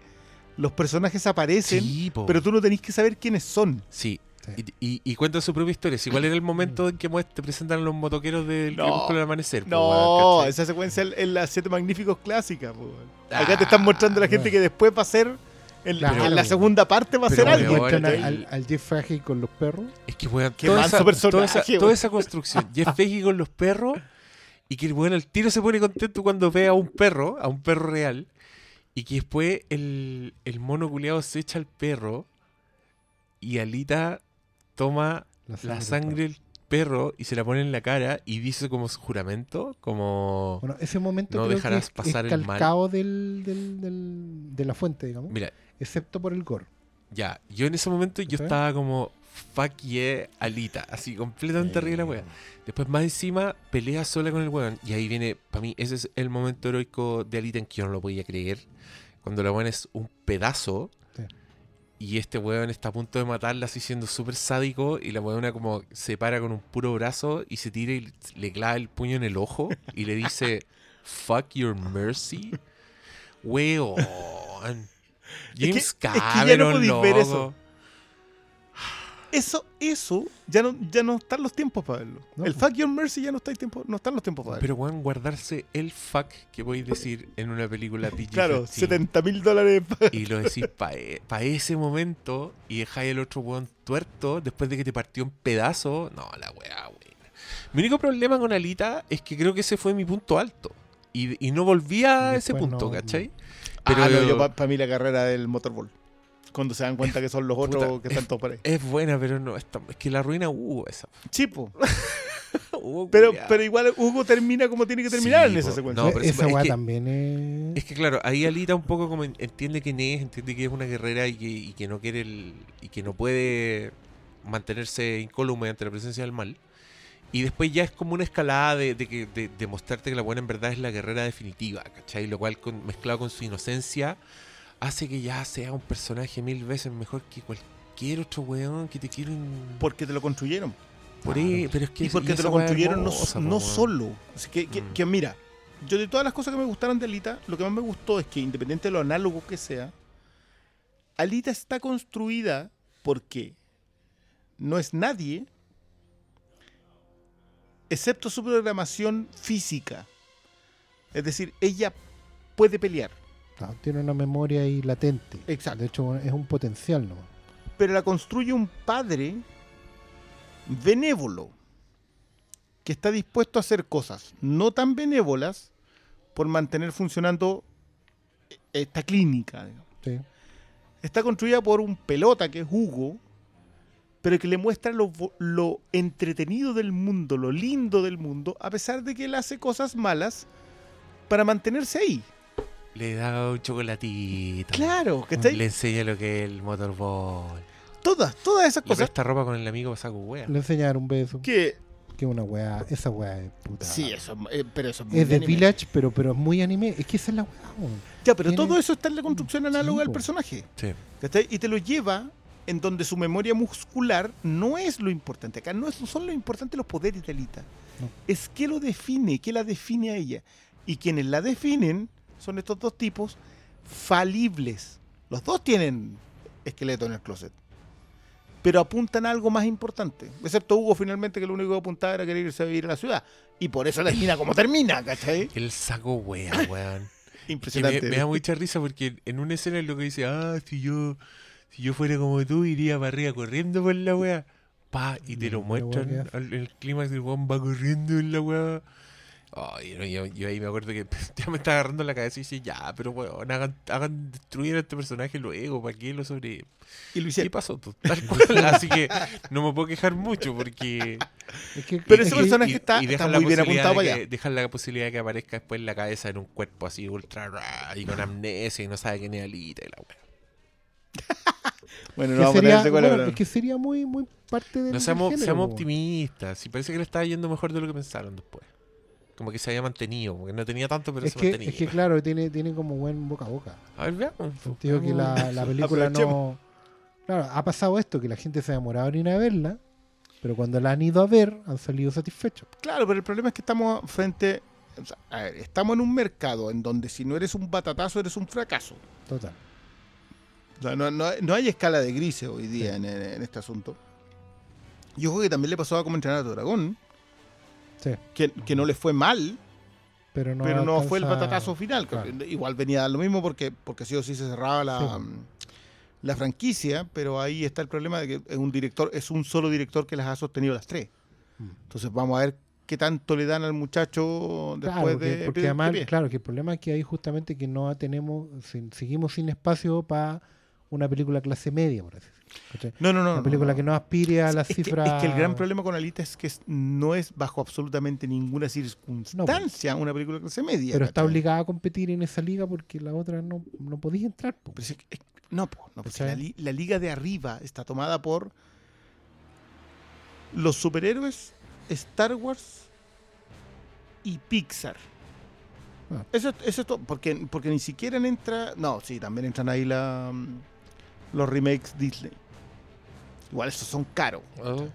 los personajes aparecen, Sí, pero tú no tenés que saber quiénes son. Sí. Sí. Y, y, y cuenta su propia historia. Si igual era el momento en que te presentan a los motoqueros del No. Crepúsculo del amanecer. No, esa secuencia es las siete magníficos clásicas. po. Acá te están mostrando la gente que después va a ser, en la, Claro. en la segunda parte va a ser algo. el- al, al Jeff Fahey con los perros. Es que, weón, Qué toda, esa, toda, esa, weón. toda esa construcción. Jeff Fahey con los perros y que el weón al tiro se pone contento cuando ve a un perro, a un perro real, y que después el, el mono culiado se echa al perro y Alita toma La sangre, la del sangre del perro y se la pone en la cara y dice como su juramento, como... Bueno, ese momento No creo dejarás que es, pasar es el mal. del, del, del- de la fuente, digamos. Mira, Excepto por el gore. ya, yo en ese momento yo estaba como... Fuck yeah, Alita. Así, completamente arriba la wea. Después, más encima, pelea sola con el weón. Y ahí viene, para mí, ese es el momento heroico de Alita en que yo no lo podía creer. Cuando la weón es un pedazo. Sí. Y este weón está a punto de matarla así siendo súper sádico. Y la weona como se para con un puro brazo y se tira y le clava el puño en el ojo. Y le dice, fuck your mercy. Weón. que- James es que ya no Cameron, podéis ver loco. eso. Eso, eso, ya no, ya no están los tiempos para verlo. No, el. Fuck Your Mercy ya no está el tiempo, no están los tiempos para verlo. Pero, weón, guardarse el fuck que podéis decir en una película PG-13. claro, 70 mil dólares. pa- Y lo decís para ese momento y dejáis el otro weón tuerto después de que te partió en pedazo. No, la weá, weón. Mi único problema con Alita es que creo que ese fue mi punto alto. Y, y no volví a ese punto, no- ¿cachai? Pero ah, no, yo para mí la carrera del motorball. Cuando se dan cuenta que son los otros Puta, que están todos por ahí. Es buena, pero no es, tan- es que la ruina Hugo esa. Chipo. Hugo, Pero, pero igual Hugo termina como tiene que terminar Sí, en esa secuencia. No, Eh, pero Esa es que- también es. Es que claro, ahí Alita un poco como en- entiende quién es, entiende que es una guerrera y que, y que no quiere el- y que no puede mantenerse incólume ante la presencia del mal. Y después ya es como una escalada de, de que, de, de mostrarte que la buena en verdad es la guerrera definitiva, ¿cachai? Lo cual con- mezclado con su inocencia hace que ya sea un personaje mil veces mejor que cualquier otro weón que te quieren... Porque te lo construyeron. por ahí, pero es que Y porque te lo construyeron no, hermosa, solo. Así que, que- Mm. que mira, yo de todas las cosas que me gustaron de Alita, lo que más me gustó es que independiente de lo análogo que sea, Alita está construida porque no es nadie excepto su programación física. Es decir, ella puede pelear, Claro, tiene una memoria ahí latente. Exacto. De hecho, es un potencial, ¿no? pero la construye un padre benévolo que está dispuesto a hacer cosas no tan benévolas por mantener funcionando esta clínica. Sí. Está construida por un pelota que es Hugo, pero que le muestra lo, lo entretenido del mundo, lo lindo del mundo, a pesar de que él hace cosas malas para mantenerse ahí. Le da un chocolatito. Claro, que está ahí. Le enseña lo que es el motorball. Todas, todas esas Le cosas presta ropa con el amigo saco wea. Le enseñar un beso. que... Que una weá. Esa weá es puta. Sí, eso, eh, pero eso es muy Es de anime. Village, pero, pero es muy anime. Es que esa es la weá. Ya, pero todo eso está en la construcción análoga del personaje. Sí. ¿cachai? Y te lo lleva en donde su memoria muscular no es lo importante. Acá no son lo importante los poderes de Alita. No. Es que lo define, que la define a ella. Y quienes la definen son estos dos tipos falibles. Los dos tienen esqueleto en el closet. Pero apuntan a algo más importante. Excepto Hugo, finalmente, que lo único que apuntaba era querer irse a vivir a la ciudad. Y por eso termina como termina, ¿cachai? El saco wea, weón. Que me, Impresionante. me da mucha risa porque en una escena es lo que dice, ah, si yo, si yo fuera como tú, iría para arriba corriendo por la wea. Pa, y te lo la muestran el clímax del weón va corriendo en la wea. Ay, no, yo, yo ahí me acuerdo que ya me está agarrando la cabeza y dice, ya, pero weón, hagan, hagan destruir a este personaje luego, ¿para qué lo sobre...? Y lo ¿Qué hicieron. pasó? Pues, Tal cual, así que no me puedo quejar mucho porque... Es que, Pero es ese que- personaje está, la muy bien posibilidad apuntado de para que- allá. Dejan la posibilidad de que aparezca después la cabeza en un cuerpo así ultra ra- y con amnesia y no sabe quién es Alita y la wea. Bueno, no vamos a sería, tener secuela, bueno, es que sería muy, muy parte del No seamos, género, seamos optimistas. Si parece que le estaba yendo mejor de lo que pensaron después. Como que se había mantenido. Porque no tenía tanto, pero Es se que, mantenía. es que claro, tiene, tiene como buen boca a boca. A ver, veamos. El sentido que la, la película no. Claro, ha pasado esto, que la gente se ha demorado en ir a verla, pero cuando la han ido a ver, han salido satisfechos. Claro, pero el problema es que estamos frente. o sea, a ver, estamos en un mercado en donde si no eres un batatazo, eres un fracaso. Total. O sea, no, no- no hay escala de grises hoy día en, en este asunto. Y ojo que también le pasó a como entrenar a tu dragón, Sí. que, que no le fue mal, Pero no, pero no fue el batatazo final. Claro. Igual venía a dar lo mismo porque, porque sí o sí se cerraba la, Sí, la franquicia, pero ahí está el problema de que es un director, es un solo director que las ha sostenido las tres. Mm. Entonces vamos a ver qué tanto le dan al muchacho después Claro, de. porque de- además, de- claro, que el problema es que ahí justamente que no tenemos, seguimos sin espacio para una película clase media, por así decirlo. ¿Cachai? No, no, no. Una película no. que no aspire a las es que, cifras. es que el gran problema con Alita es que no es bajo absolutamente ninguna circunstancia una película de clase media. Pero está obligada a competir en esa liga porque la otra no, no podía entrar. po. Pero es que- es- no, po, no, pues la, li- la liga de arriba está tomada por los superhéroes, Star Wars y Pixar. Ah. Eso, eso es todo, porque, porque ni siquiera entra. No, sí, también entran ahí la, mm, los remakes Disney. Igual esos son caros. Oh.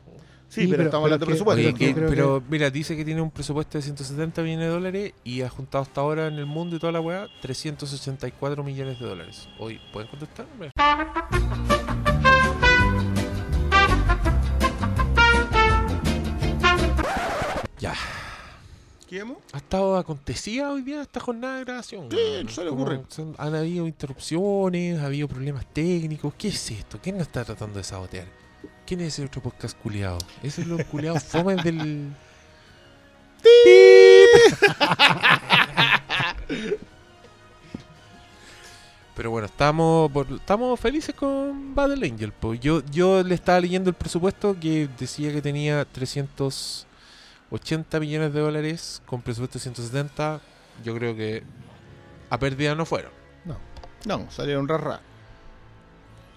Sí, Sí, pero, pero- estamos pero hablando de presupuesto. Oye, que- pero mira, dice que tiene un presupuesto de 170 millones de dólares y ha juntado hasta ahora en el mundo y toda la weá 384 millones de dólares. Hoy, ¿pueden contestarme? Ya. ¿Qué llamo? Ha estado acontecida hoy día esta jornada de grabación. Sí, suele Como ocurrir. son- han habido interrupciones, ha habido problemas técnicos. ¿Qué es esto? ¿Quién nos está tratando de sabotear? ¿Quién es ese otro podcast culiado? Ese es los culiados fomes del. Pero bueno, estamos por- estamos felices con Battle Angel. po. Yo, yo le estaba leyendo el presupuesto que decía que tenía 380 millones de dólares con presupuesto de 170. Yo creo que a pérdida no fueron. No, salieron rara.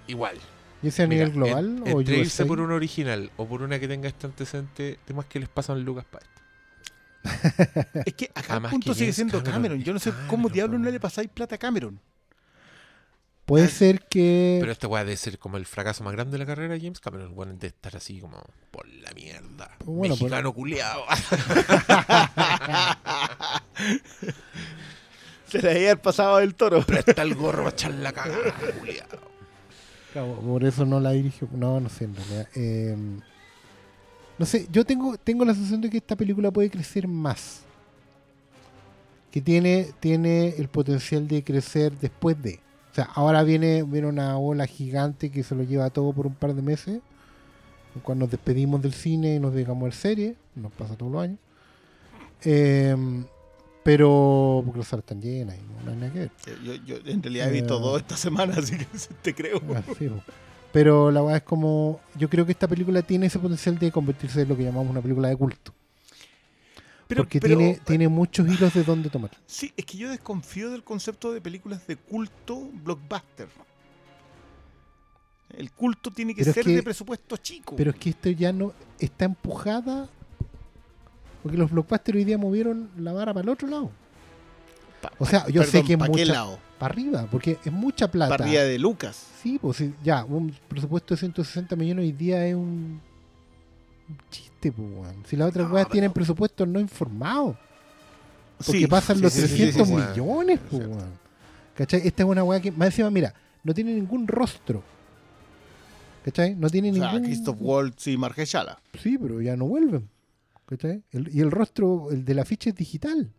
Igual. ¿Y ese a Mira, nivel global? en- o entre irse USA? por un original o por una que tenga este antecedente, temas que les pasan lucas para esto. Es que acá el punto sigue James siendo Cameron Yo no sé Cameron, cómo diablos no le pasáis plata a Cameron. Puede ser que. Pero esta weá debe ser como el fracaso más grande de la carrera de James Cameron. Bueno, de estar así como por la mierda. Bueno, pues- Mexicano culiado. Se le había pasado del toro. Presta el gorro para echar la cagada, culiao. Por eso no la dirigió. No, no sé, en realidad. Eh, no sé, yo tengo, tengo la sensación de que esta película puede crecer más. Que tiene, tiene el potencial de crecer después de. O sea, ahora viene, viene una ola gigante que se lo lleva todo por un par de meses. Cuando nos despedimos del cine y nos dedicamos a ver series, nos pasa todos los años. Eh, pero, porque las salas están llenas y no hay nada que ver. Yo, yo en realidad he visto Eh. dos esta semana, así que te creo. Ah, sí, po. Pero la verdad es como. Yo creo que esta película tiene ese potencial de convertirse en lo que llamamos una película de culto. Pero- porque pero- tiene, tiene muchos hilos de dónde tomar. Sí, es que yo desconfío del concepto de películas de culto blockbuster. El culto tiene que ser que- de presupuesto chico. Pero es que esto ya no está empujada. Porque los blockbusters hoy día movieron la vara para el otro lado. Pa- O sea, yo sé que es ¿pa' qué lado? Para arriba, porque es mucha plata. Para arriba de Lucas. Sí, pues ya, un presupuesto de 160 millones hoy día es un, un chiste, pues, weón. Si las otras No, weas pero- tienen presupuestos no informados. Porque Sí, pasan sí, los sí, sí, sí, 300 sí, sí. millones, Es pues, weón. ¿Cachai? Esta es una weá que, más encima, mira, no tiene ningún rostro. ¿Cachai? No tiene O sea, ningún. Christoph Waltz y Margeshala. Sí, pero ya no vuelven. ¿Cachai? El- y el rostro, el de la ficha es digital.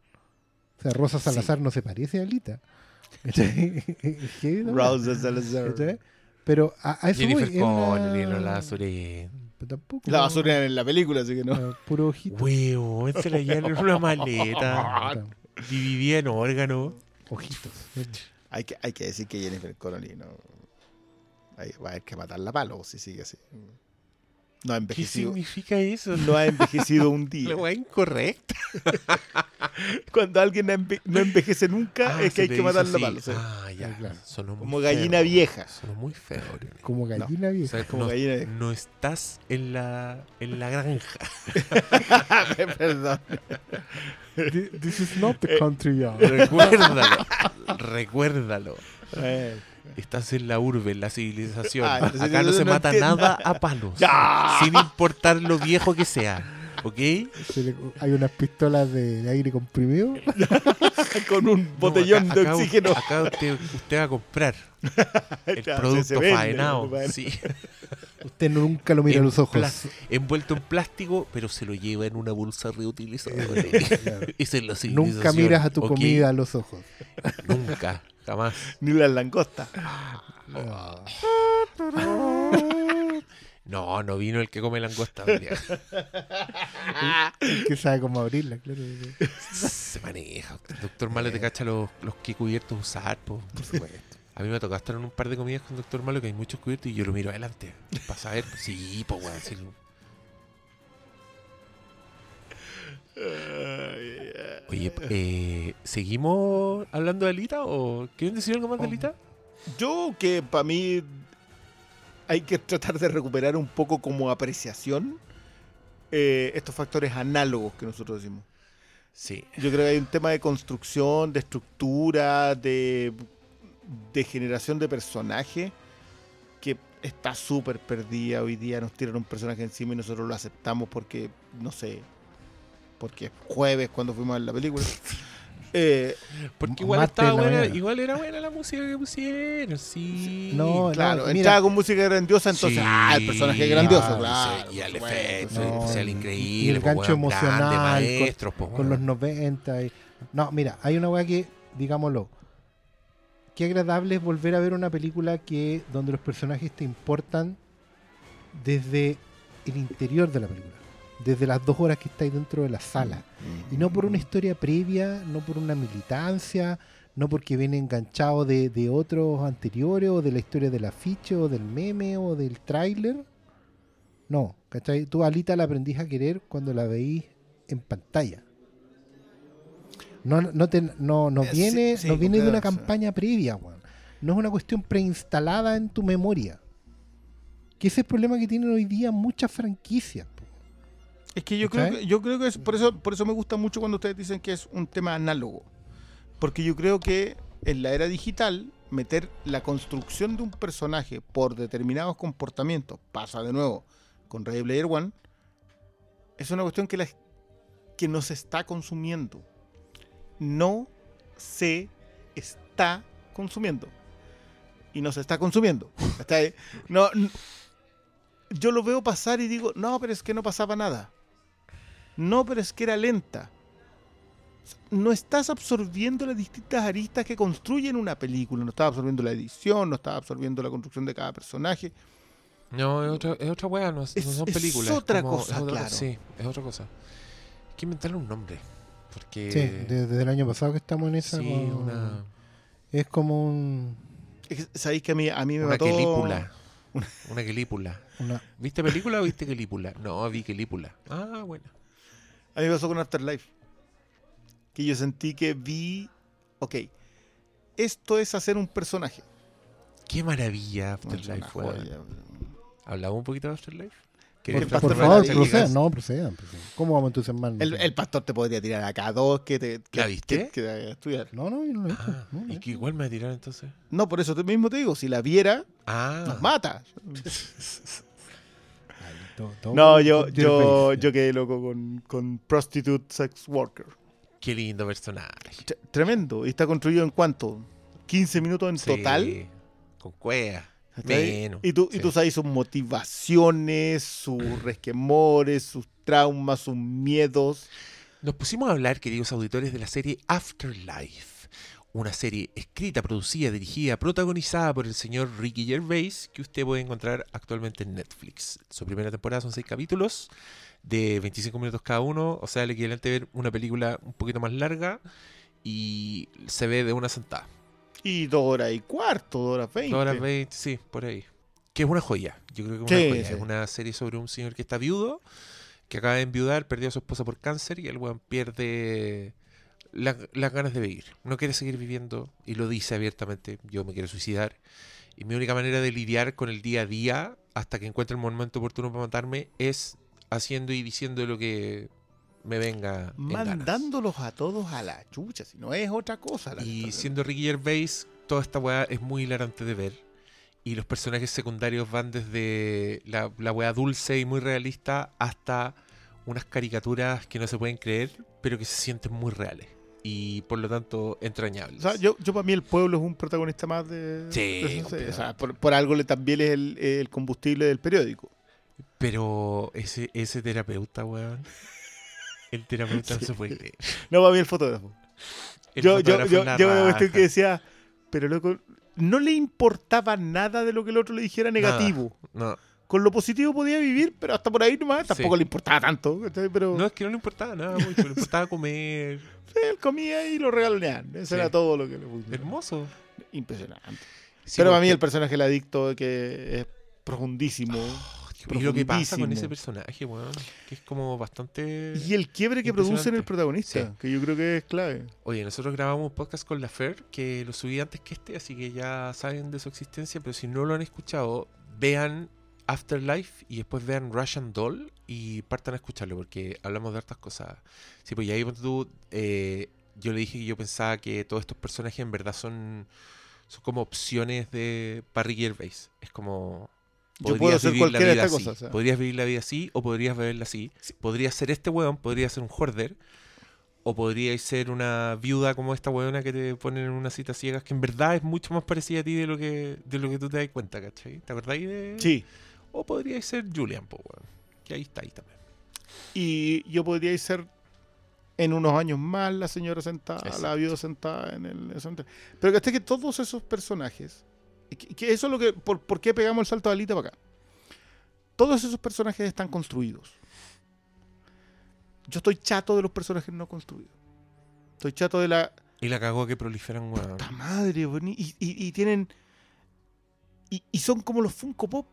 O sea, Rosa Salazar no se parece a Alita. Rosa Salazar. ¿Cachai? Pero a, a eso Jennifer voy, es una- Connelly, no la basuré. Tampoco. La basura en la película, así que no. Ah, Puro ojito. Huevo, se la llevan en una maleta. Dividida en órganos. Ojitos. Hay que, hay que decir que Jennifer Connelly no. hay- va a haber que matarla a palo si sigue así. No ha ¿Qué envejecido. significa eso? No ha envejecido un La día. weá incorrecta. Cuando alguien no enve- no envejece nunca, Ah, es que hay que matarlo así. malo. sí. Ah, ya. Claro. Sonó muy Como gallina feo. vieja. Sonó muy feo. Como gallina vieja. sea, Como no, gallina vieja. no estás en la, en la granja. Perdón. Thi- This is not Eh, the country yard. Recuérdalo. recuérdalo. Eh, Estás en la urbe, en la civilización. Ah, entonces Acá no se no mata entiendo. nada a palos. ¡Ya! Sin importar lo viejo que sea. ¿Ok? Le- Hay unas pistolas de, de aire comprimido. Con un No, botellón acá- de oxígeno. Acá usted, usted va a comprar el Claro, producto se vende, faenado. bueno. Sí. Usted nunca lo mira a En los ojos. envuelto en plástico, pero se lo lleva en una bolsa reutilizable. Claro. Esa es la Nunca miras a tu comida a los ojos. Nunca, jamás. Ni las langostas. No, no vino el que come langosta. día. que sabe cómo abrirla, claro. Se maneja. Doctor Malo te cacha los, los que cubiertos usar. po. Por supuesto. A mí me tocó estar en un par de comidas con Doctor Malo que hay muchos cubiertos y yo lo miro adelante. Para saber. Sí, pues, weón. sí. Oye, eh, ¿seguimos hablando de Alita o quieren decir algo más de Alita? Yo que para mí hay que tratar de recuperar un poco como apreciación eh, estos factores análogos que nosotros decimos. Sí. Yo creo que hay un tema de construcción, de estructura, de, de generación de personaje que está súper perdida hoy día. Nos tiran un personaje encima y nosotros lo aceptamos porque, no sé, porque es jueves cuando fuimos a ver la película. Eh, Porque igual estaba buena, igual era buena la música que pusieron, sí. No, claro, mira. entraba con música grandiosa, entonces, Sí, ah, el personaje es grandioso, claro, claro. Y supuesto, efecto. No, especial increíble. y el po, gancho grande, emocional con- po, Con los weón. 90. y- No, mira, hay una weá que, digámoslo, qué agradable es volver a ver una película que donde los personajes te importan desde el interior de la película, desde las dos horas que estáis dentro de la sala. Y no por una historia previa, no por una militancia, no porque viene enganchado de, de otros anteriores, o de la historia del afiche, o del meme, o del tráiler. No, ¿cachai? Tú Alita la aprendís a querer cuando la veís en pantalla. No, no, te, no, no Eh, sí, viene, sí, no viene de una sí. campaña previa, weón. No es una cuestión preinstalada en tu memoria. Que ese es el problema que tienen hoy día muchas franquicias. Es que yo creo que, yo creo que es, por eso, por eso me gusta mucho cuando ustedes dicen que es un tema análogo. Porque yo creo que en la era digital, meter la construcción de un personaje por determinados comportamientos, pasa de nuevo con Ready Player One, es una cuestión que, la, que nos está consumiendo. No se está consumiendo. Y nos está consumiendo. No, yo lo veo pasar y digo, no, pero es que no pasaba nada. No, pero es que era lenta. No estás absorbiendo las distintas aristas que construyen una película. No estás absorbiendo la edición, no estás absorbiendo la construcción de cada personaje. No, es otra, es otra weá, no, es- no son es películas. otra como- cosa, es otra- claro. Sí, es otra cosa. Hay que inventarle un nombre. Porque. Sí, de- desde el año pasado que estamos en esa. sí, como- una, Es como un. ¿Sabéis que a mí, a mí me una mató? quelípula. Una quelípula. Una, ¿Viste película o viste quelípula? No, vi quelípula. Ah, bueno. A mí me pasó con Afterlife. Que yo sentí que vi. Ok. Esto es hacer un personaje. Qué maravilla Afterlife, weón. joya. ¿Hablamos un poquito de Afterlife? Por- ¿Querías por favor, procedan. No, procedan. procedan. ¿Cómo vamos a entusiasmarnos? El, el pastor te podría tirar acá dos que te. Que, ¿La viste? Que, que te- estudiar. No, no, yo no lo he visto. Ah, no, no. y que igual me tiraron entonces. No, por eso mismo te digo. Si la viera, Ah. nos mata. Ay, todo- todo No, yo, yo, yo quedé loco con, con Prostitute Sex Worker. Qué lindo personaje. Tre- Tremendo. Y está construido en cuánto? ¿15 minutos en Sí, total? Con cuea. Menos. Y tú, y tú sabes sus motivaciones, sus resquemores, sus traumas, sus miedos. Nos pusimos a hablar, queridos auditores, de la serie Afterlife. Una serie escrita, producida, dirigida, protagonizada por el señor Ricky Gervais, que usted puede encontrar actualmente en Netflix. Su primera temporada son seis capítulos de 25 minutos cada uno, o sea, el equivalente a ver una película un poquito más larga y se ve de una sentada. Y dos horas y cuarto, dos horas veinte. Dos horas 20, sí, por ahí. que es una joya. Yo creo que es una Sí, joya. sí. Es una serie sobre un señor que está viudo, que acaba de enviudar, perdió a su esposa por cáncer y el weón pierde la- las ganas de vivir. No quiere seguir viviendo y lo dice abiertamente, yo me quiero suicidar. Y mi única manera de lidiar con el día a día hasta que encuentre el momento oportuno para matarme es haciendo y diciendo lo que me venga. Mandándolos a todos a la chucha, si no es otra cosa. la Y siendo Ricky Gervais, toda esta weá es muy hilarante de ver. Y los personajes secundarios van desde la, la weá dulce y muy realista hasta unas caricaturas que no se pueden creer, pero que se sienten muy reales. Y por lo tanto, entrañables. O sea, yo, yo para mí el pueblo es un protagonista más de... Sí, de. O sea, por, por algo le, también es el, el combustible del periódico. Pero ese, ese terapeuta, weón. El terapeuta no se puede creer. No, para mí el fotógrafo. El yo, yo, fotógrafo yo, yo cuestión raja. que decía, pero loco, no le importaba nada de lo que el otro le dijera negativo. No, Con lo positivo podía vivir, pero hasta por ahí nomás tampoco Sí. le importaba tanto. no es que no le importaba nada mucho, le importaba comer. él comía y lo regaloneaban. Eso Sí. era todo lo que le gustaba. Hermoso. Impresionante. Sí, pero para mí el personaje del adicto que es profundísimo. Y lo que pasa con ese personaje, weón, que es como bastante... Y el quiebre que produce en el protagonista, que yo creo que es clave. Oye, nosotros grabamos un podcast con La Fer, que lo subí antes que este, así que ya saben de su existencia, pero si no lo han escuchado, vean Afterlife y después vean Russian Doll y partan a escucharlo, porque hablamos de hartas cosas. Sí, pues ya ahí tú, eh, yo le dije que yo pensaba que todos estos personajes en verdad son, son como opciones de Parry Gervais. Es como... Yo puedo podrías hacer vivir la cualquiera de vida estas así. cosas. o sea. Podrías vivir la vida así o podrías verla así. Podría ser este weón, podría ser un hoarder. O podría ser una viuda como esta weona que te ponen en unas citas ciegas que en verdad es mucho más parecida a ti de lo que, de lo que tú te das cuenta, ¿cachai? ¿Te acordáis de...? Sí. O podría ser Julian, po, weón. Que ahí está, ahí también. Y yo podría ser en unos años más la señora sentada, Exacto. la viuda sentada en el cementerio. Pero que esté que todos esos personajes, que, que eso es lo que, por, ¿por qué pegamos el salto de Alita para acá? Todos esos personajes están construidos. Yo estoy chato de los personajes no construidos. Estoy chato de la, Y la cagó que proliferan, weón. puta madre, y, y- y tienen, y, y son como los Funko Pop.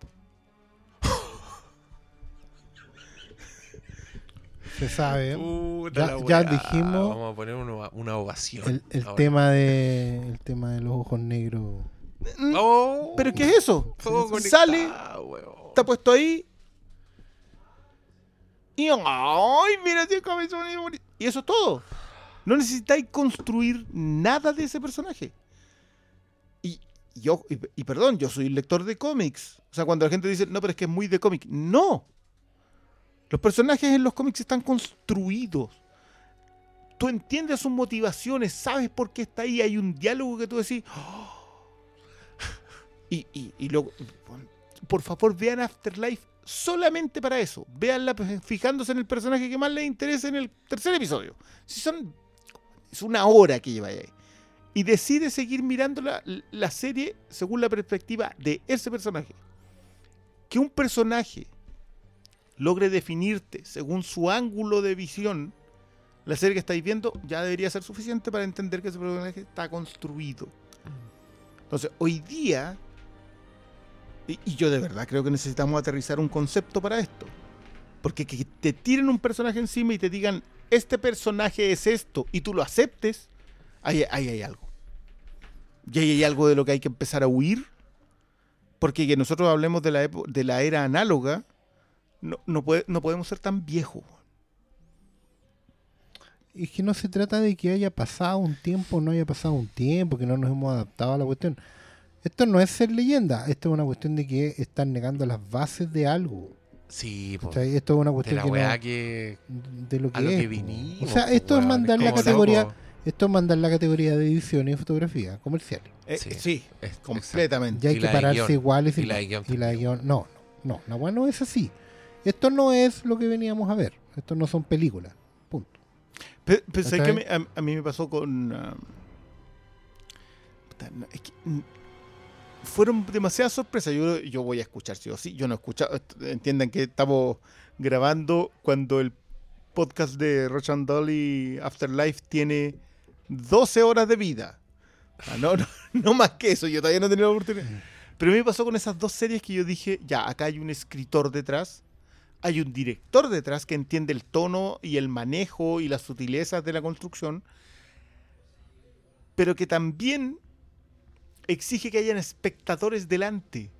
Se sabe. Puta Ya- dijimos Vamos a poner una, una ovación. El, tema de el tema de los ojos negros. Oh, ¿Pero qué es eso? todo Sale, weón. está puesto ahí. Y ¡ay! Mira ese cabezón. y. Y eso es todo. No necesitáis construir nada de ese personaje. Y yo, y, y perdón, yo soy lector de cómics. O sea, cuando la gente dice, no, pero es que es muy de cómic. No. Los personajes en los cómics están construidos. Tú entiendes sus motivaciones, sabes por qué está ahí. Hay un diálogo que tú decís. "Oh". Y, y, y por favor, vean Afterlife solamente para eso. Veanla pues, fijándose en el personaje que más les interesa en el tercer episodio. Si son. Es una hora que lleva ahí. Y decide seguir mirando la serie según la perspectiva de ese personaje. Que un personaje logre definirte según su ángulo de visión, la serie que estáis viendo ya debería ser suficiente para entender que ese personaje está construido. Entonces, hoy día, y, yo de verdad creo que necesitamos aterrizar un concepto para esto. Porque que te tiren un personaje encima y te digan, este personaje es esto, y tú lo aceptes, ahí, ahí hay algo. Y ahí hay algo de lo que hay que empezar a huir. Porque que nosotros hablemos de la, de la era análoga, no, no, puede- no podemos ser tan viejos. Es que no se trata de que haya pasado un tiempo o no haya pasado un tiempo, que no nos hemos adaptado a la cuestión. Esto no es ser leyenda, esto es una cuestión de que están negando las bases de algo. Sí, po. ¿cachai? Esto es una De cuestión la que no- que. de lo que A lo es, que vinimos. O sea, esto es mandar la categoría, loco. esto es mandar la categoría de edición y fotografía comerciales. Eh, Sí. sí, Es- completamente. Ya hay Y que de pararse guion. iguales Y la de guion y la de también. guión- No, no, no, la no es así. Esto no es lo que veníamos a ver. Esto no son películas. Punto. Pe- Pensé que ¿Cachai? me- a, a mí me pasó con. ah, es que, mm, fueron demasiadas sorpresas. Yo, yo voy a escuchar, sí o sí. Yo no he escuchado. Entiendan que estamos grabando cuando el podcast de Roch and Dolly Afterlife tiene 12 horas de vida. Ah, no, no, no más que eso. Yo todavía no he tenido la oportunidad. Pero a mí me pasó con esas dos series que yo dije, ya, acá hay un escritor detrás, hay un director detrás que entiende el tono y el manejo y las sutilezas de la construcción, pero que también exige que hayan espectadores delante.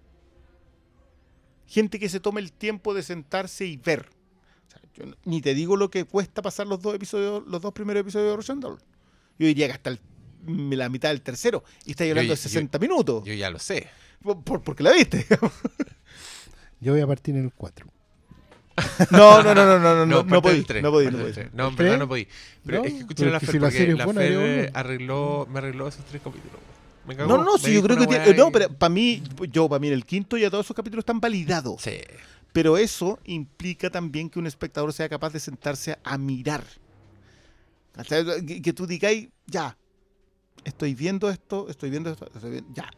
Gente que se tome el tiempo de sentarse y ver. O sea, yo ni te digo lo que cuesta pasar los dos episodios, los dos primeros episodios de Doll. Yo diría que hasta el- la mitad del tercero. Y estáis hablando de yo- 60 minutos. Yo ya lo sé. Por- por- porque la viste. Yo voy a partir en el 4. No, no, no, no, no, no, no, no podí, no podí, no podí. tres. No, en ¿El verdad no podí. Pero No, es que escuché pero a la Fer, porque la Fer arregló, me arregló esos tres capítulos. No, no, no, sí, yo creo que tiene, no, pero para mí, yo para mí en el quinto ya todos esos capítulos están validados. Sí. Pero eso implica también que un espectador sea capaz de sentarse a mirar. Que, que tú digáis, ya, estoy viendo esto, estoy viendo esto, estoy viendo, ya.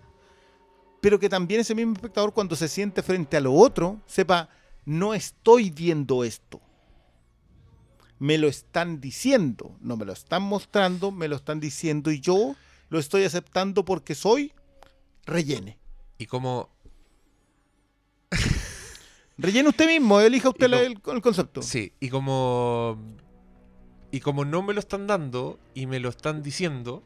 Pero que también ese mismo espectador cuando se siente frente a lo otro, sepa, no estoy viendo esto. Me lo están diciendo, no me lo están mostrando, me lo están diciendo y yo lo estoy aceptando porque soy rellene. Y como Rellene usted mismo, elija usted el, el concepto. Sí, y como. Y como no me lo están dando y me lo están diciendo,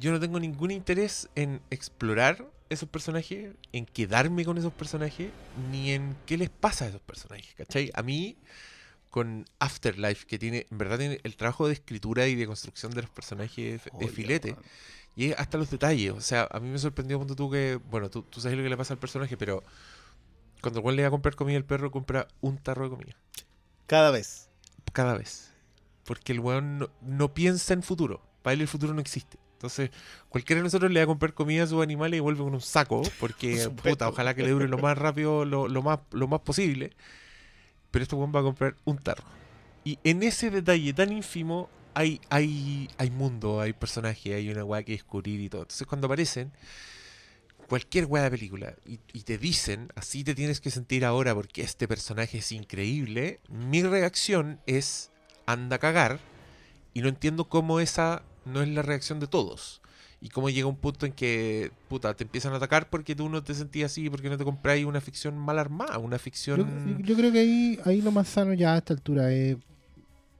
yo no tengo ningún interés en explorar esos personajes, en quedarme con esos personajes, ni en qué les pasa a esos personajes, ¿cachai? A mí, con Afterlife, que tiene, en verdad tiene el trabajo de escritura y de construcción de los personajes de filete, weón. y hasta los detalles. O sea, a mí me sorprendió cuando tú que. Bueno, tú, tú sabes lo que le pasa al personaje, pero cuando el weón le va a comprar comida, el perro compra un tarro de comida. Cada vez. Cada vez. Porque el weón no, no piensa en futuro. Para él el futuro no existe. Entonces, cualquiera de nosotros le va a comprar comida a sus animales y vuelve con un saco. Porque, puta, ojalá que le dure lo más rápido, lo, lo más, lo más posible. Pero este weón va a comprar un tarro. Y en ese detalle tan ínfimo hay, hay, hay mundo, hay personaje, hay una weá que descubrir y todo. Entonces, cuando aparecen cualquier weá de película y, y te dicen, así te tienes que sentir ahora porque este personaje es increíble, mi reacción es anda a cagar y no entiendo cómo esa no es la reacción de todos. Y cómo llega un punto en que, puta, te empiezan a atacar porque tú no te sentías así, porque no te compráis una ficción mal armada, una ficción... yo creo que ahí, ahí lo más sano ya a esta altura es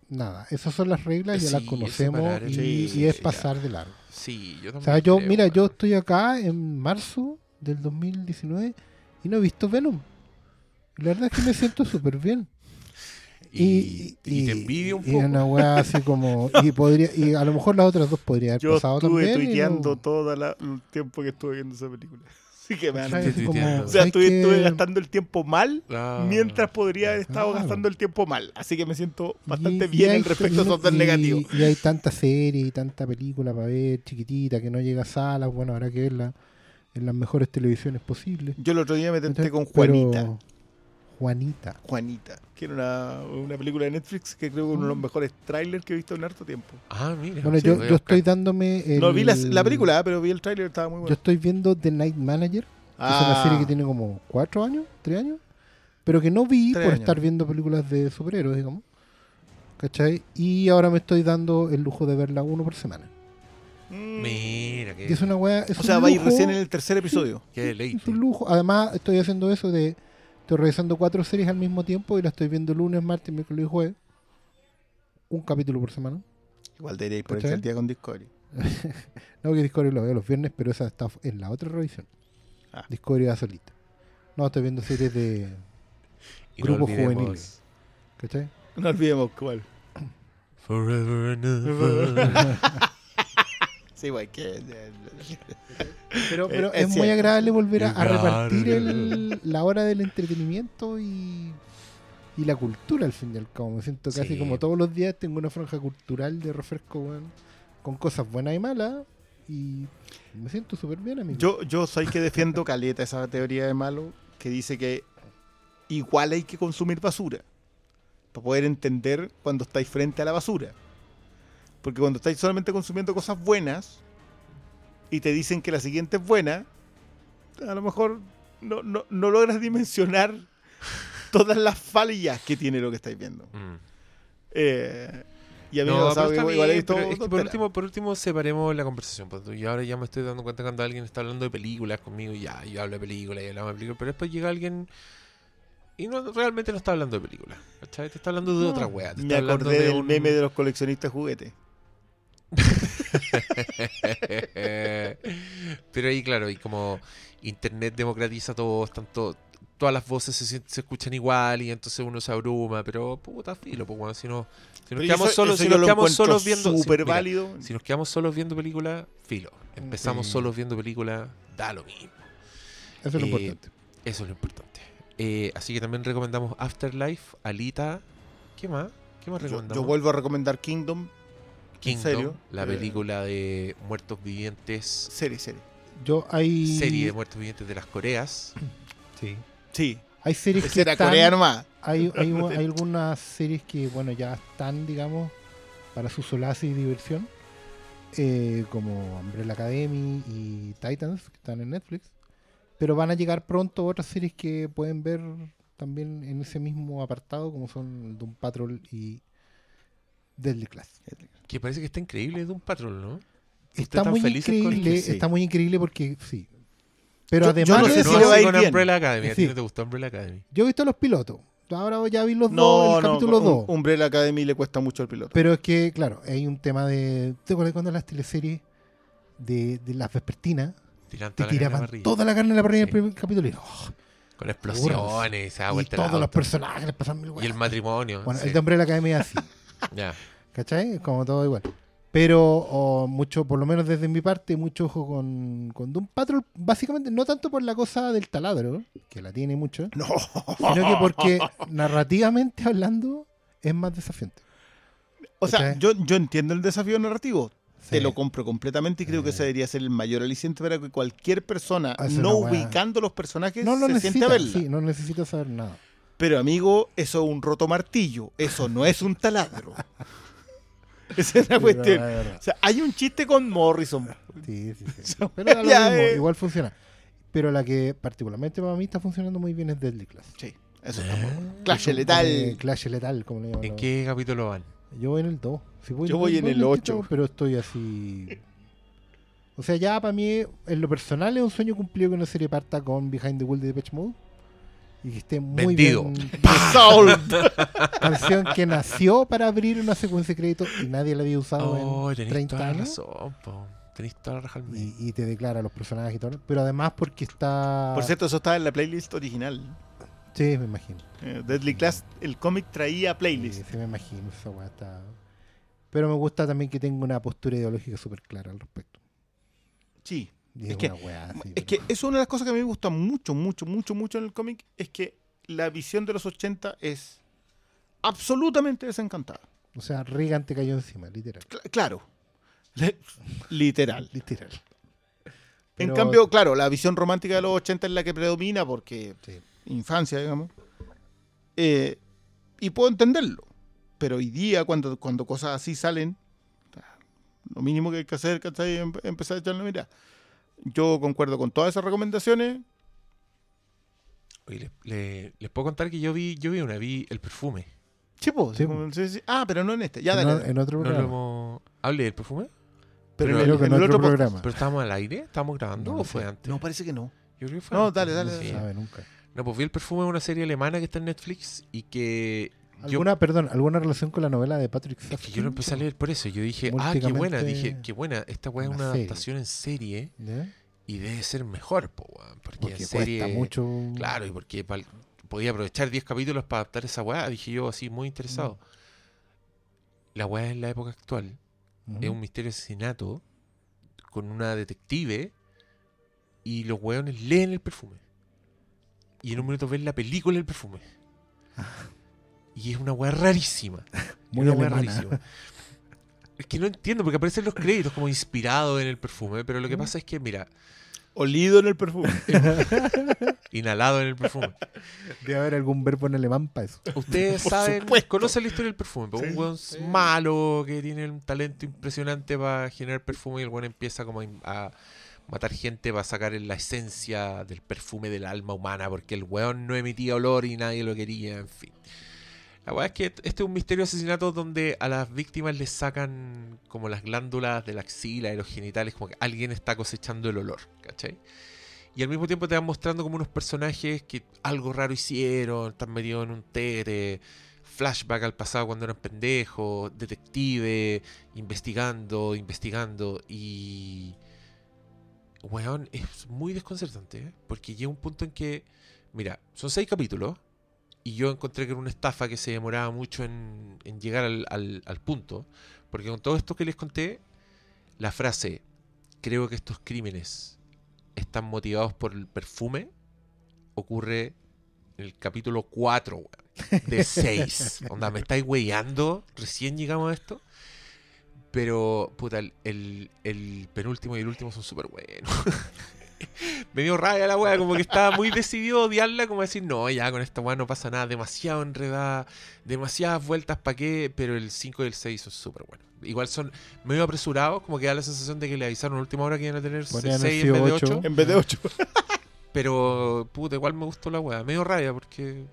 nada. Esas son las reglas, ya las conocemos y, sí, y es pasar de largo. Sí, yo O también sea, yo, creo, mira, yo estoy acá en marzo del 2019 y no he visto Venom. Y la verdad es que me siento súper bien. Y, y te envidio un y poco. una weá así como. Y, podría, y a lo mejor las otras dos podría haber Yo pasado estuve también. y tuiteando no- todo la- el tiempo que estuve viendo esa película. Así que me Así como, tuiteando. O sea, ¿sabes estuve, estuve gastando el tiempo mal Ah. mientras podría haber estado Claro. gastando el tiempo mal. Así que me siento bastante Y- y bien respecto a esos dos y- negativos. Y hay tanta serie y tanta película para ver, chiquitita, que no llega a salas. Bueno, habrá que verla en las mejores televisiones posibles. Yo el otro día me tenté con Pero- Juanita. Juanita. Que era una, una película de Netflix que creo que es uno de los mejores trailers que he visto en harto tiempo. Ah, mira. Bueno, sí, yo, yo estoy dándome. El, No vi la, la película, pero vi el trailer, estaba muy Yo bueno. estoy viendo The Night Manager. que Ah, Es una serie que tiene como cuatro años, tres años. Pero que no vi Tres por años. estar viendo películas de superhéroes, digamos. ¿Cachai? Y ahora me estoy dando el lujo de verla uno por semana. Mm. Mira, que, es una weá. O un sea, va a ir recién en el tercer episodio. qué Es un lujo. Además, estoy haciendo eso de. Estoy revisando cuatro series al mismo tiempo y las estoy viendo lunes, martes, miércoles y jueves. Un capítulo por semana. Igual debería ir por ¿Cachai? el día con Discovery. No, que Discovery lo veo los viernes, pero esa está en la otra revisión. Ah. Discovery va solita. No, estoy viendo series de. Y grupos olvidemos juveniles. ¿Cachai? No olvidemos cuál. Forever and ever. Sí, güey, que. Pero, Eh, pero es es, muy agradable volver a, repartir el- la hora del entretenimiento y, y la cultura al fin y al cabo. Me siento casi Sí. como todos los días tengo una franja cultural de refresco, con cosas buenas y malas. Y me siento súper bien, amigo. Yo, yo soy que defiendo caleta esa teoría de malo que dice que igual hay que consumir basura para poder entender cuando estáis frente a la basura. Porque cuando estáis solamente consumiendo cosas buenas y te dicen que la siguiente es buena, a lo mejor no, no, no logras dimensionar todas las fallas que tiene lo que estáis viendo. Mm. Eh, Y a mí me No, pasado que igual he bien, visto pero es que por último, por último separemos la conversación. pues, Y ahora ya me estoy dando cuenta cuando alguien está hablando de películas conmigo y ya, yo hablo de películas y hablamos de películas, pero después llega alguien y no realmente no está hablando de películas. Te está hablando de otra wea. Te Me acordé de del un- meme de los coleccionistas juguetes. Pero ahí, claro, y como Internet democratiza todo, están to- todas las voces se, escuchan igual y entonces uno se abruma, pero puta filo, pues bueno, si, no, si nos quedamos eso- solos, eso si nos quedamos solos viendo... si- mira, válido. Si nos quedamos solos viendo películas, filo. Empezamos Sí. solos viendo películas, da lo mismo. Eso es lo Eh, importante. Eso es lo importante. Eh, así que también recomendamos Afterlife, Alita. ¿Qué más? ¿Qué más Yo, recomendamos? yo vuelvo a recomendar Kingdom. Kingdom, serio? la película de muertos vivientes, Serie, serie. Yo hay. serie de muertos vivientes de las Coreas. Sí. Sí. Hay series que era están- coreano más. hay, hay, hay algunas series que, bueno, ya están, digamos, para su solace y diversión, eh, como Umbrella Academy y Titans, que están en Netflix. Pero van a llegar pronto otras series que pueden ver también en ese mismo apartado, como son Doom Patrol y Deadly Class. Que parece que está increíble de un patrón, ¿no? Está muy increíble, Sí. está muy increíble porque sí. Pero Yo- yo además no de sé si le va a ir con bien. Umbrella Academy. ¿A ti no te gustó Umbrella Academy? yo he visto los pilotos. Ahora ya vi los dos, No, el no. capítulo un- 2. Umbrella Academy le cuesta mucho el piloto. Pero es que, claro, hay un tema de. ¿Te acuerdas cuando las teleseries de, de las vespertinas Tiran te toda la carne a la tiraban parrilla. toda la carne en la parrilla Sí. del primer capítulo? Y, oh, Con explosiones, y la todos los personajes les pasan mil Y el matrimonio. Bueno, sí. el de Umbrella Academy es así, Ya. ¿cachai? Es Como todo igual. Pero mucho, por lo menos desde mi parte, mucho ojo con, con Doom Patrol, básicamente no tanto por la cosa del taladro, que la tiene mucho, No. sino que porque narrativamente hablando es más desafiante. O sea, ¿Cachai? yo, yo entiendo el desafío narrativo. Te lo compro completamente y creo que ese debería ser el mayor aliciente para que cualquier persona, Hace no ubicando los personajes, No lo se siente a necesita, verla. sí, no necesita saber nada. Pero amigo, eso es un roto martillo. Eso no es un taladro. Esa es la Sí, cuestión. no, es. O sea, hay un chiste con Morrison. Sí, sí, sí. Pero da lo ya mismo, es- igual funciona. Pero la que particularmente para mí está funcionando muy bien es Deadly Class. Sí, eso está bueno. Clash Como- letal. como Clash letal, como le llaman. ¿En qué capítulo van? Yo voy en el 2. Si voy, Yo voy en el distinto, 8. Pero estoy así. O sea, ya para mí, en lo personal, es un sueño cumplido que una serie parta con Behind the Wheel de Depeche Mode. Y que esté muy Vendido. bien. Canción que nació para abrir una secuencia de crédito y nadie la había usado Oh, en tenéis 30 toda la años. razón, po. Tenéis toda la raja al medio. Y, y te declara los personajes y todo. Pero además porque está. Por cierto, eso estaba en la playlist original. Sí, me imagino. Eh, Deadly Class, el cómic traía playlist. Sí, sí, me imagino. Esa weá está. Pero me gusta también que tenga una postura ideológica súper clara al respecto. Sí. Y Es es, que- una weá Es pero- que es una de las cosas que a mí me gusta mucho, mucho, mucho, mucho en el cómic, es que la visión de los 80 es absolutamente desencantada. O sea, Reagan te cayó encima, literal. Cl- claro. Le- literal. Literal. En cambio, claro, la visión romántica de los 80 es la que predomina porque Sí. infancia, digamos. Eh, y puedo entenderlo. Pero hoy día, cuando, cuando cosas así salen, lo mínimo que hay que hacer es em- empezar a echarle mira. Yo concuerdo con todas esas recomendaciones. Oye, les, le- les puedo contar que yo vi, yo vi una, vi el perfume. Sí, pues, Sí, como- sí, sí. Ah, pero no en este. Ya, dale. No, en otro ¿No programa. hemos... ¿Hablé del perfume? pero pero en el, Creo que en en el otro programa. ¿Pero estábamos al aire? ¿Estábamos grabando No o fue antes? No, parece que no. Yo creo que fue No, antes. dale, dale, no dale. sabe nunca. No, pues vi el perfume de una serie alemana que está en Netflix y que yo, ¿Alguna, perdón, ¿alguna relación con la novela de Patrick es que yo lo empecé a leer por eso. Yo dije, ah, qué buena. Dije, qué buena. Esta weá es una serie. adaptación en serie ¿Ya? y debe ser mejor, po, weón, Porque, Porque en serie... cuesta mucho. Claro, y porque pal- podía aprovechar 10 capítulos para adaptar esa weá. Dije yo así, muy interesado. La weá en la época actual es un misterio de asesinato con una detective y los weones leen el perfume. Y en un momento ven la película del perfume. Y es una weá rarísima. Muy una weá rarísima. Es que no entiendo, porque aparecen los créditos como inspirado en el perfume, pero lo que pasa es que, mira, Olido en el perfume. inhalado en el perfume. Debe haber algún verbo en alemán para eso. Ustedes Por saben, supuesto. conocen la historia del perfume. pues, un weón malo que tiene un talento impresionante para generar perfume y el weón empieza como a, a matar gente para sacar la esencia del perfume del alma humana porque el weón no emitía olor y nadie lo quería, en fin. La weá es que este es un misterio de asesinato donde a las víctimas les sacan como las glándulas de la axila y los genitales, como que alguien está cosechando el olor, ¿cachai? Y al mismo tiempo te van mostrando como unos personajes que algo raro hicieron, están metidos en un tere, flashback al pasado cuando eran pendejos, detective, investigando, investigando y... Weón, es muy desconcertante, ¿eh? porque llega un punto en que, mira, son seis capítulos y yo encontré que era una estafa que se demoraba mucho en, en llegar al, al- al punto, porque con todo esto que les conté, la frase, creo que estos crímenes están motivados por el perfume, ocurre en el capítulo 4, weón, de 6. Onda, me estáis weyando, recién llegamos a esto. Pero, puta, el, el- el penúltimo y el último son súper buenos. me dio rabia la weá, como que estaba muy decidido a odiarla, como decir, no, ya con esta weá no pasa nada, demasiado enredada, demasiadas vueltas para qué, pero el 5 y el 6 son súper buenos. Igual son medio apresurados, como que da la sensación de que le avisaron a última hora que iban a tener 6 Podrían haber en vez de ocho. 8. En vez de 8. Pero, puta, igual me gustó la weá. Medio rabia porque.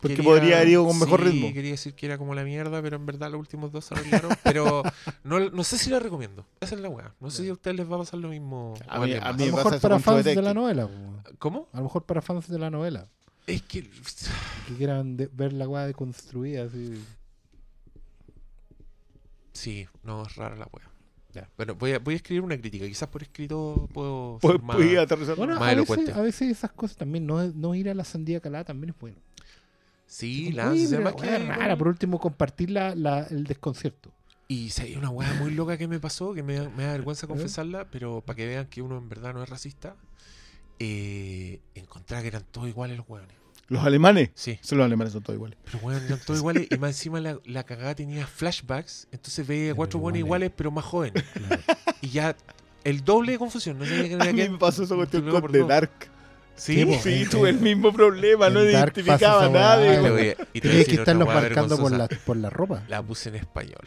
Porque podría haber ido con mejor sí, ritmo. quería decir que era como la mierda, pero en verdad los últimos dos se arreglaron. pero no, no sé si la recomiendo. Esa es la weá. No sé si a ustedes les va a pasar lo mismo. A mí- a mí A lo mejor para fans de la novela. ¿Cómo? A lo mejor para fans de la novela. Es que. Que quieran de- ver la weá deconstruida. Así. Sí, no, es rara la weá. Ya. Bueno, voy a, voy a escribir una crítica. Quizás por escrito puedo. Pues, ser más-. Bueno, Más a veces, elocuente. a veces esas cosas también. No, no ir a la sandía calada también es bueno. Sí, la que hay es buen- rara, por último compartir la, la- el desconcierto. Y hay una weá muy loca que me pasó, que me, da- me da vergüenza confesarla, pero para que vean que uno en verdad no es racista, eh, encontré que eran todos iguales los weones. Los alemanes. Sí, Sí, los alemanes son todos iguales. pero weón, eran todos iguales y más encima la, la cagada tenía flashbacks, entonces veía cuatro weones iguales. pero más jóvenes. Y ya el doble de confusión, no sabía que A mí me pasó esa cuestión con The dos. Dark. Sí, Sí. Sí, en- tuve el en- mismo problema, no identificaba a nadie. Que weá marcando por la, por la ropa. La puse en español.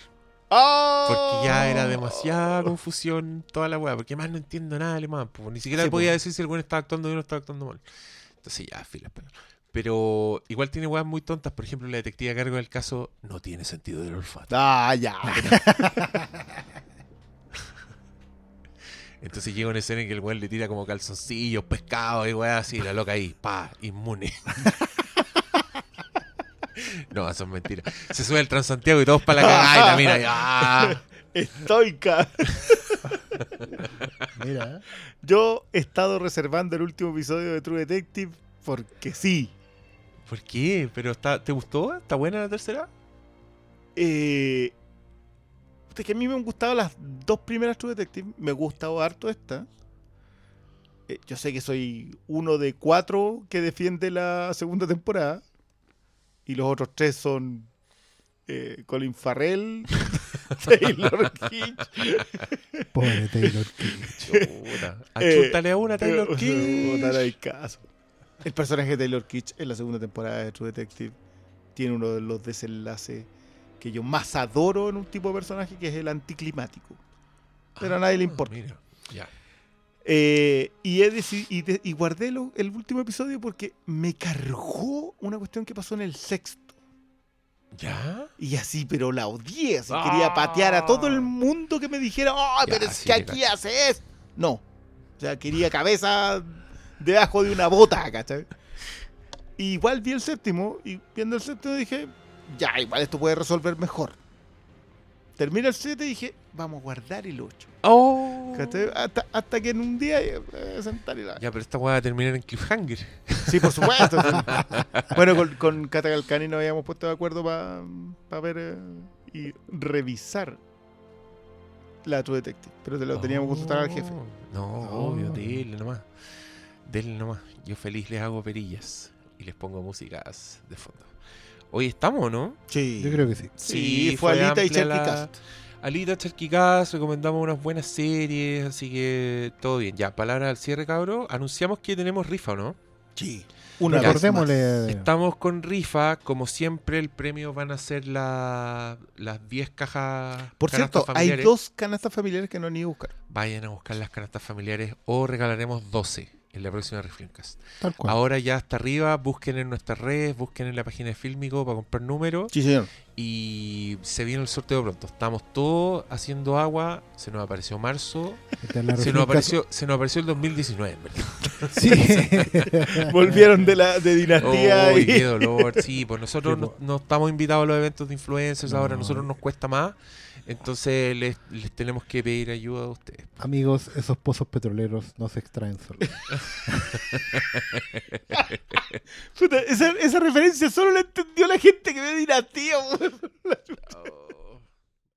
Porque ya era demasiada confusión toda la weá. Porque más no entiendo nada de alemán. Ni siquiera Sí, podía po. decir si el weón estaba actuando bien o estaba actuando mal. Entonces ya, fila español. Pero igual tiene weas muy tontas. Por ejemplo, la detective a cargo del caso no tiene sentido del olfato. Ah, ya. Entonces llega una escena en que el weón le tira como calzoncillos, pescado y weá así. La loca ahí, pa, inmune. no, eso es mentira. Se sube el Transantiago y todos para la cagada y la mira y, ¡ah! Estoica. Mira. Yo he estado reservando el último episodio de True Detective porque sí. ¿Por qué? ¿Pero está, te gustó? ¿Está buena la tercera? Eh, es que a mí me han gustado las dos primeras True Detective. Me ha gustado harto esta. Eh, yo sé que soy uno de cuatro que defiende la segunda temporada. Y los otros tres son eh, Colin Farrell, Taylor Kitsch. pobre Taylor Kitsch. Achúntale a una, Taylor eh, Kitsch. puta, no hay caso. El personaje de Taylor Kitsch en la segunda temporada de True Detective tiene uno de los desenlaces que yo más adoro en un tipo de personaje, que es el anticlimático. Pero a nadie le Ah, importa. mira, ya. Eh, y, he y, de- y guardé lo- el último episodio porque me cargó una cuestión que pasó en el sexto. ¿Ya? Y así, pero la odié. Así, Quería patear a todo el mundo que me dijera, ¡Oh, Ah. Ya, pero es sí que aquí cacho. hace esto! No. O sea, quería cabeza debajo de una bota, ¿cachai? Y igual vi el séptimo y viendo el séptimo dije, ya, igual esto puede resolver mejor. Termina el 7 y dije, vamos a guardar el 8. Oh. Hasta, hasta que en un día eh, sentar y la... Ya, pero esta weá va a terminar en cliffhanger. Sí, por supuesto. sí. bueno, con, con Cata Calcani nos habíamos puesto de acuerdo para ver eh, y revisar la True Detective. Pero te lo teníamos que consultar al jefe. Oh. No, Oh. obvio, dile nomás. Dile nomás. Yo feliz les hago perillas y les pongo músicas de fondo. Hoy estamos, ¿no? Sí. Yo creo que sí. Sí, fue Alita y Cherky Alita, Cherkicast, recomendamos unas buenas series, así que todo bien. Ya, palabra al cierre, cabro. Anunciamos que tenemos rifa, ¿o ¿no? Sí. Una vez Recordémosle. más. Estamos con rifa, como siempre, el premio van a ser la- las 10 cajas. Por cierto, hay dos canastas familiares que no han ido a buscar. Vayan a buscar las canastas familiares o regalaremos 12. En la próxima Refilmcast. Tal cual. Ahora ya hasta arriba, busquen en nuestras redes, busquen en la página de Filmico para comprar números Sí, señor. y se viene el sorteo pronto. Estamos todos haciendo agua, se nos apareció marzo, se nos apareció, se nos apareció el 2019, en verdad. Sí. Volvieron de la de dinastía Uy, y- qué dolor. Sí, pues nosotros Sí, no, estamos invitados a los eventos de influencers ahora, a No. nosotros nos cuesta más. Entonces les, les tenemos que pedir ayuda a ustedes. Amigos, esos pozos petroleros no se extraen solos. Puta, esa, esa referencia solo la entendió la gente que ve dinastía.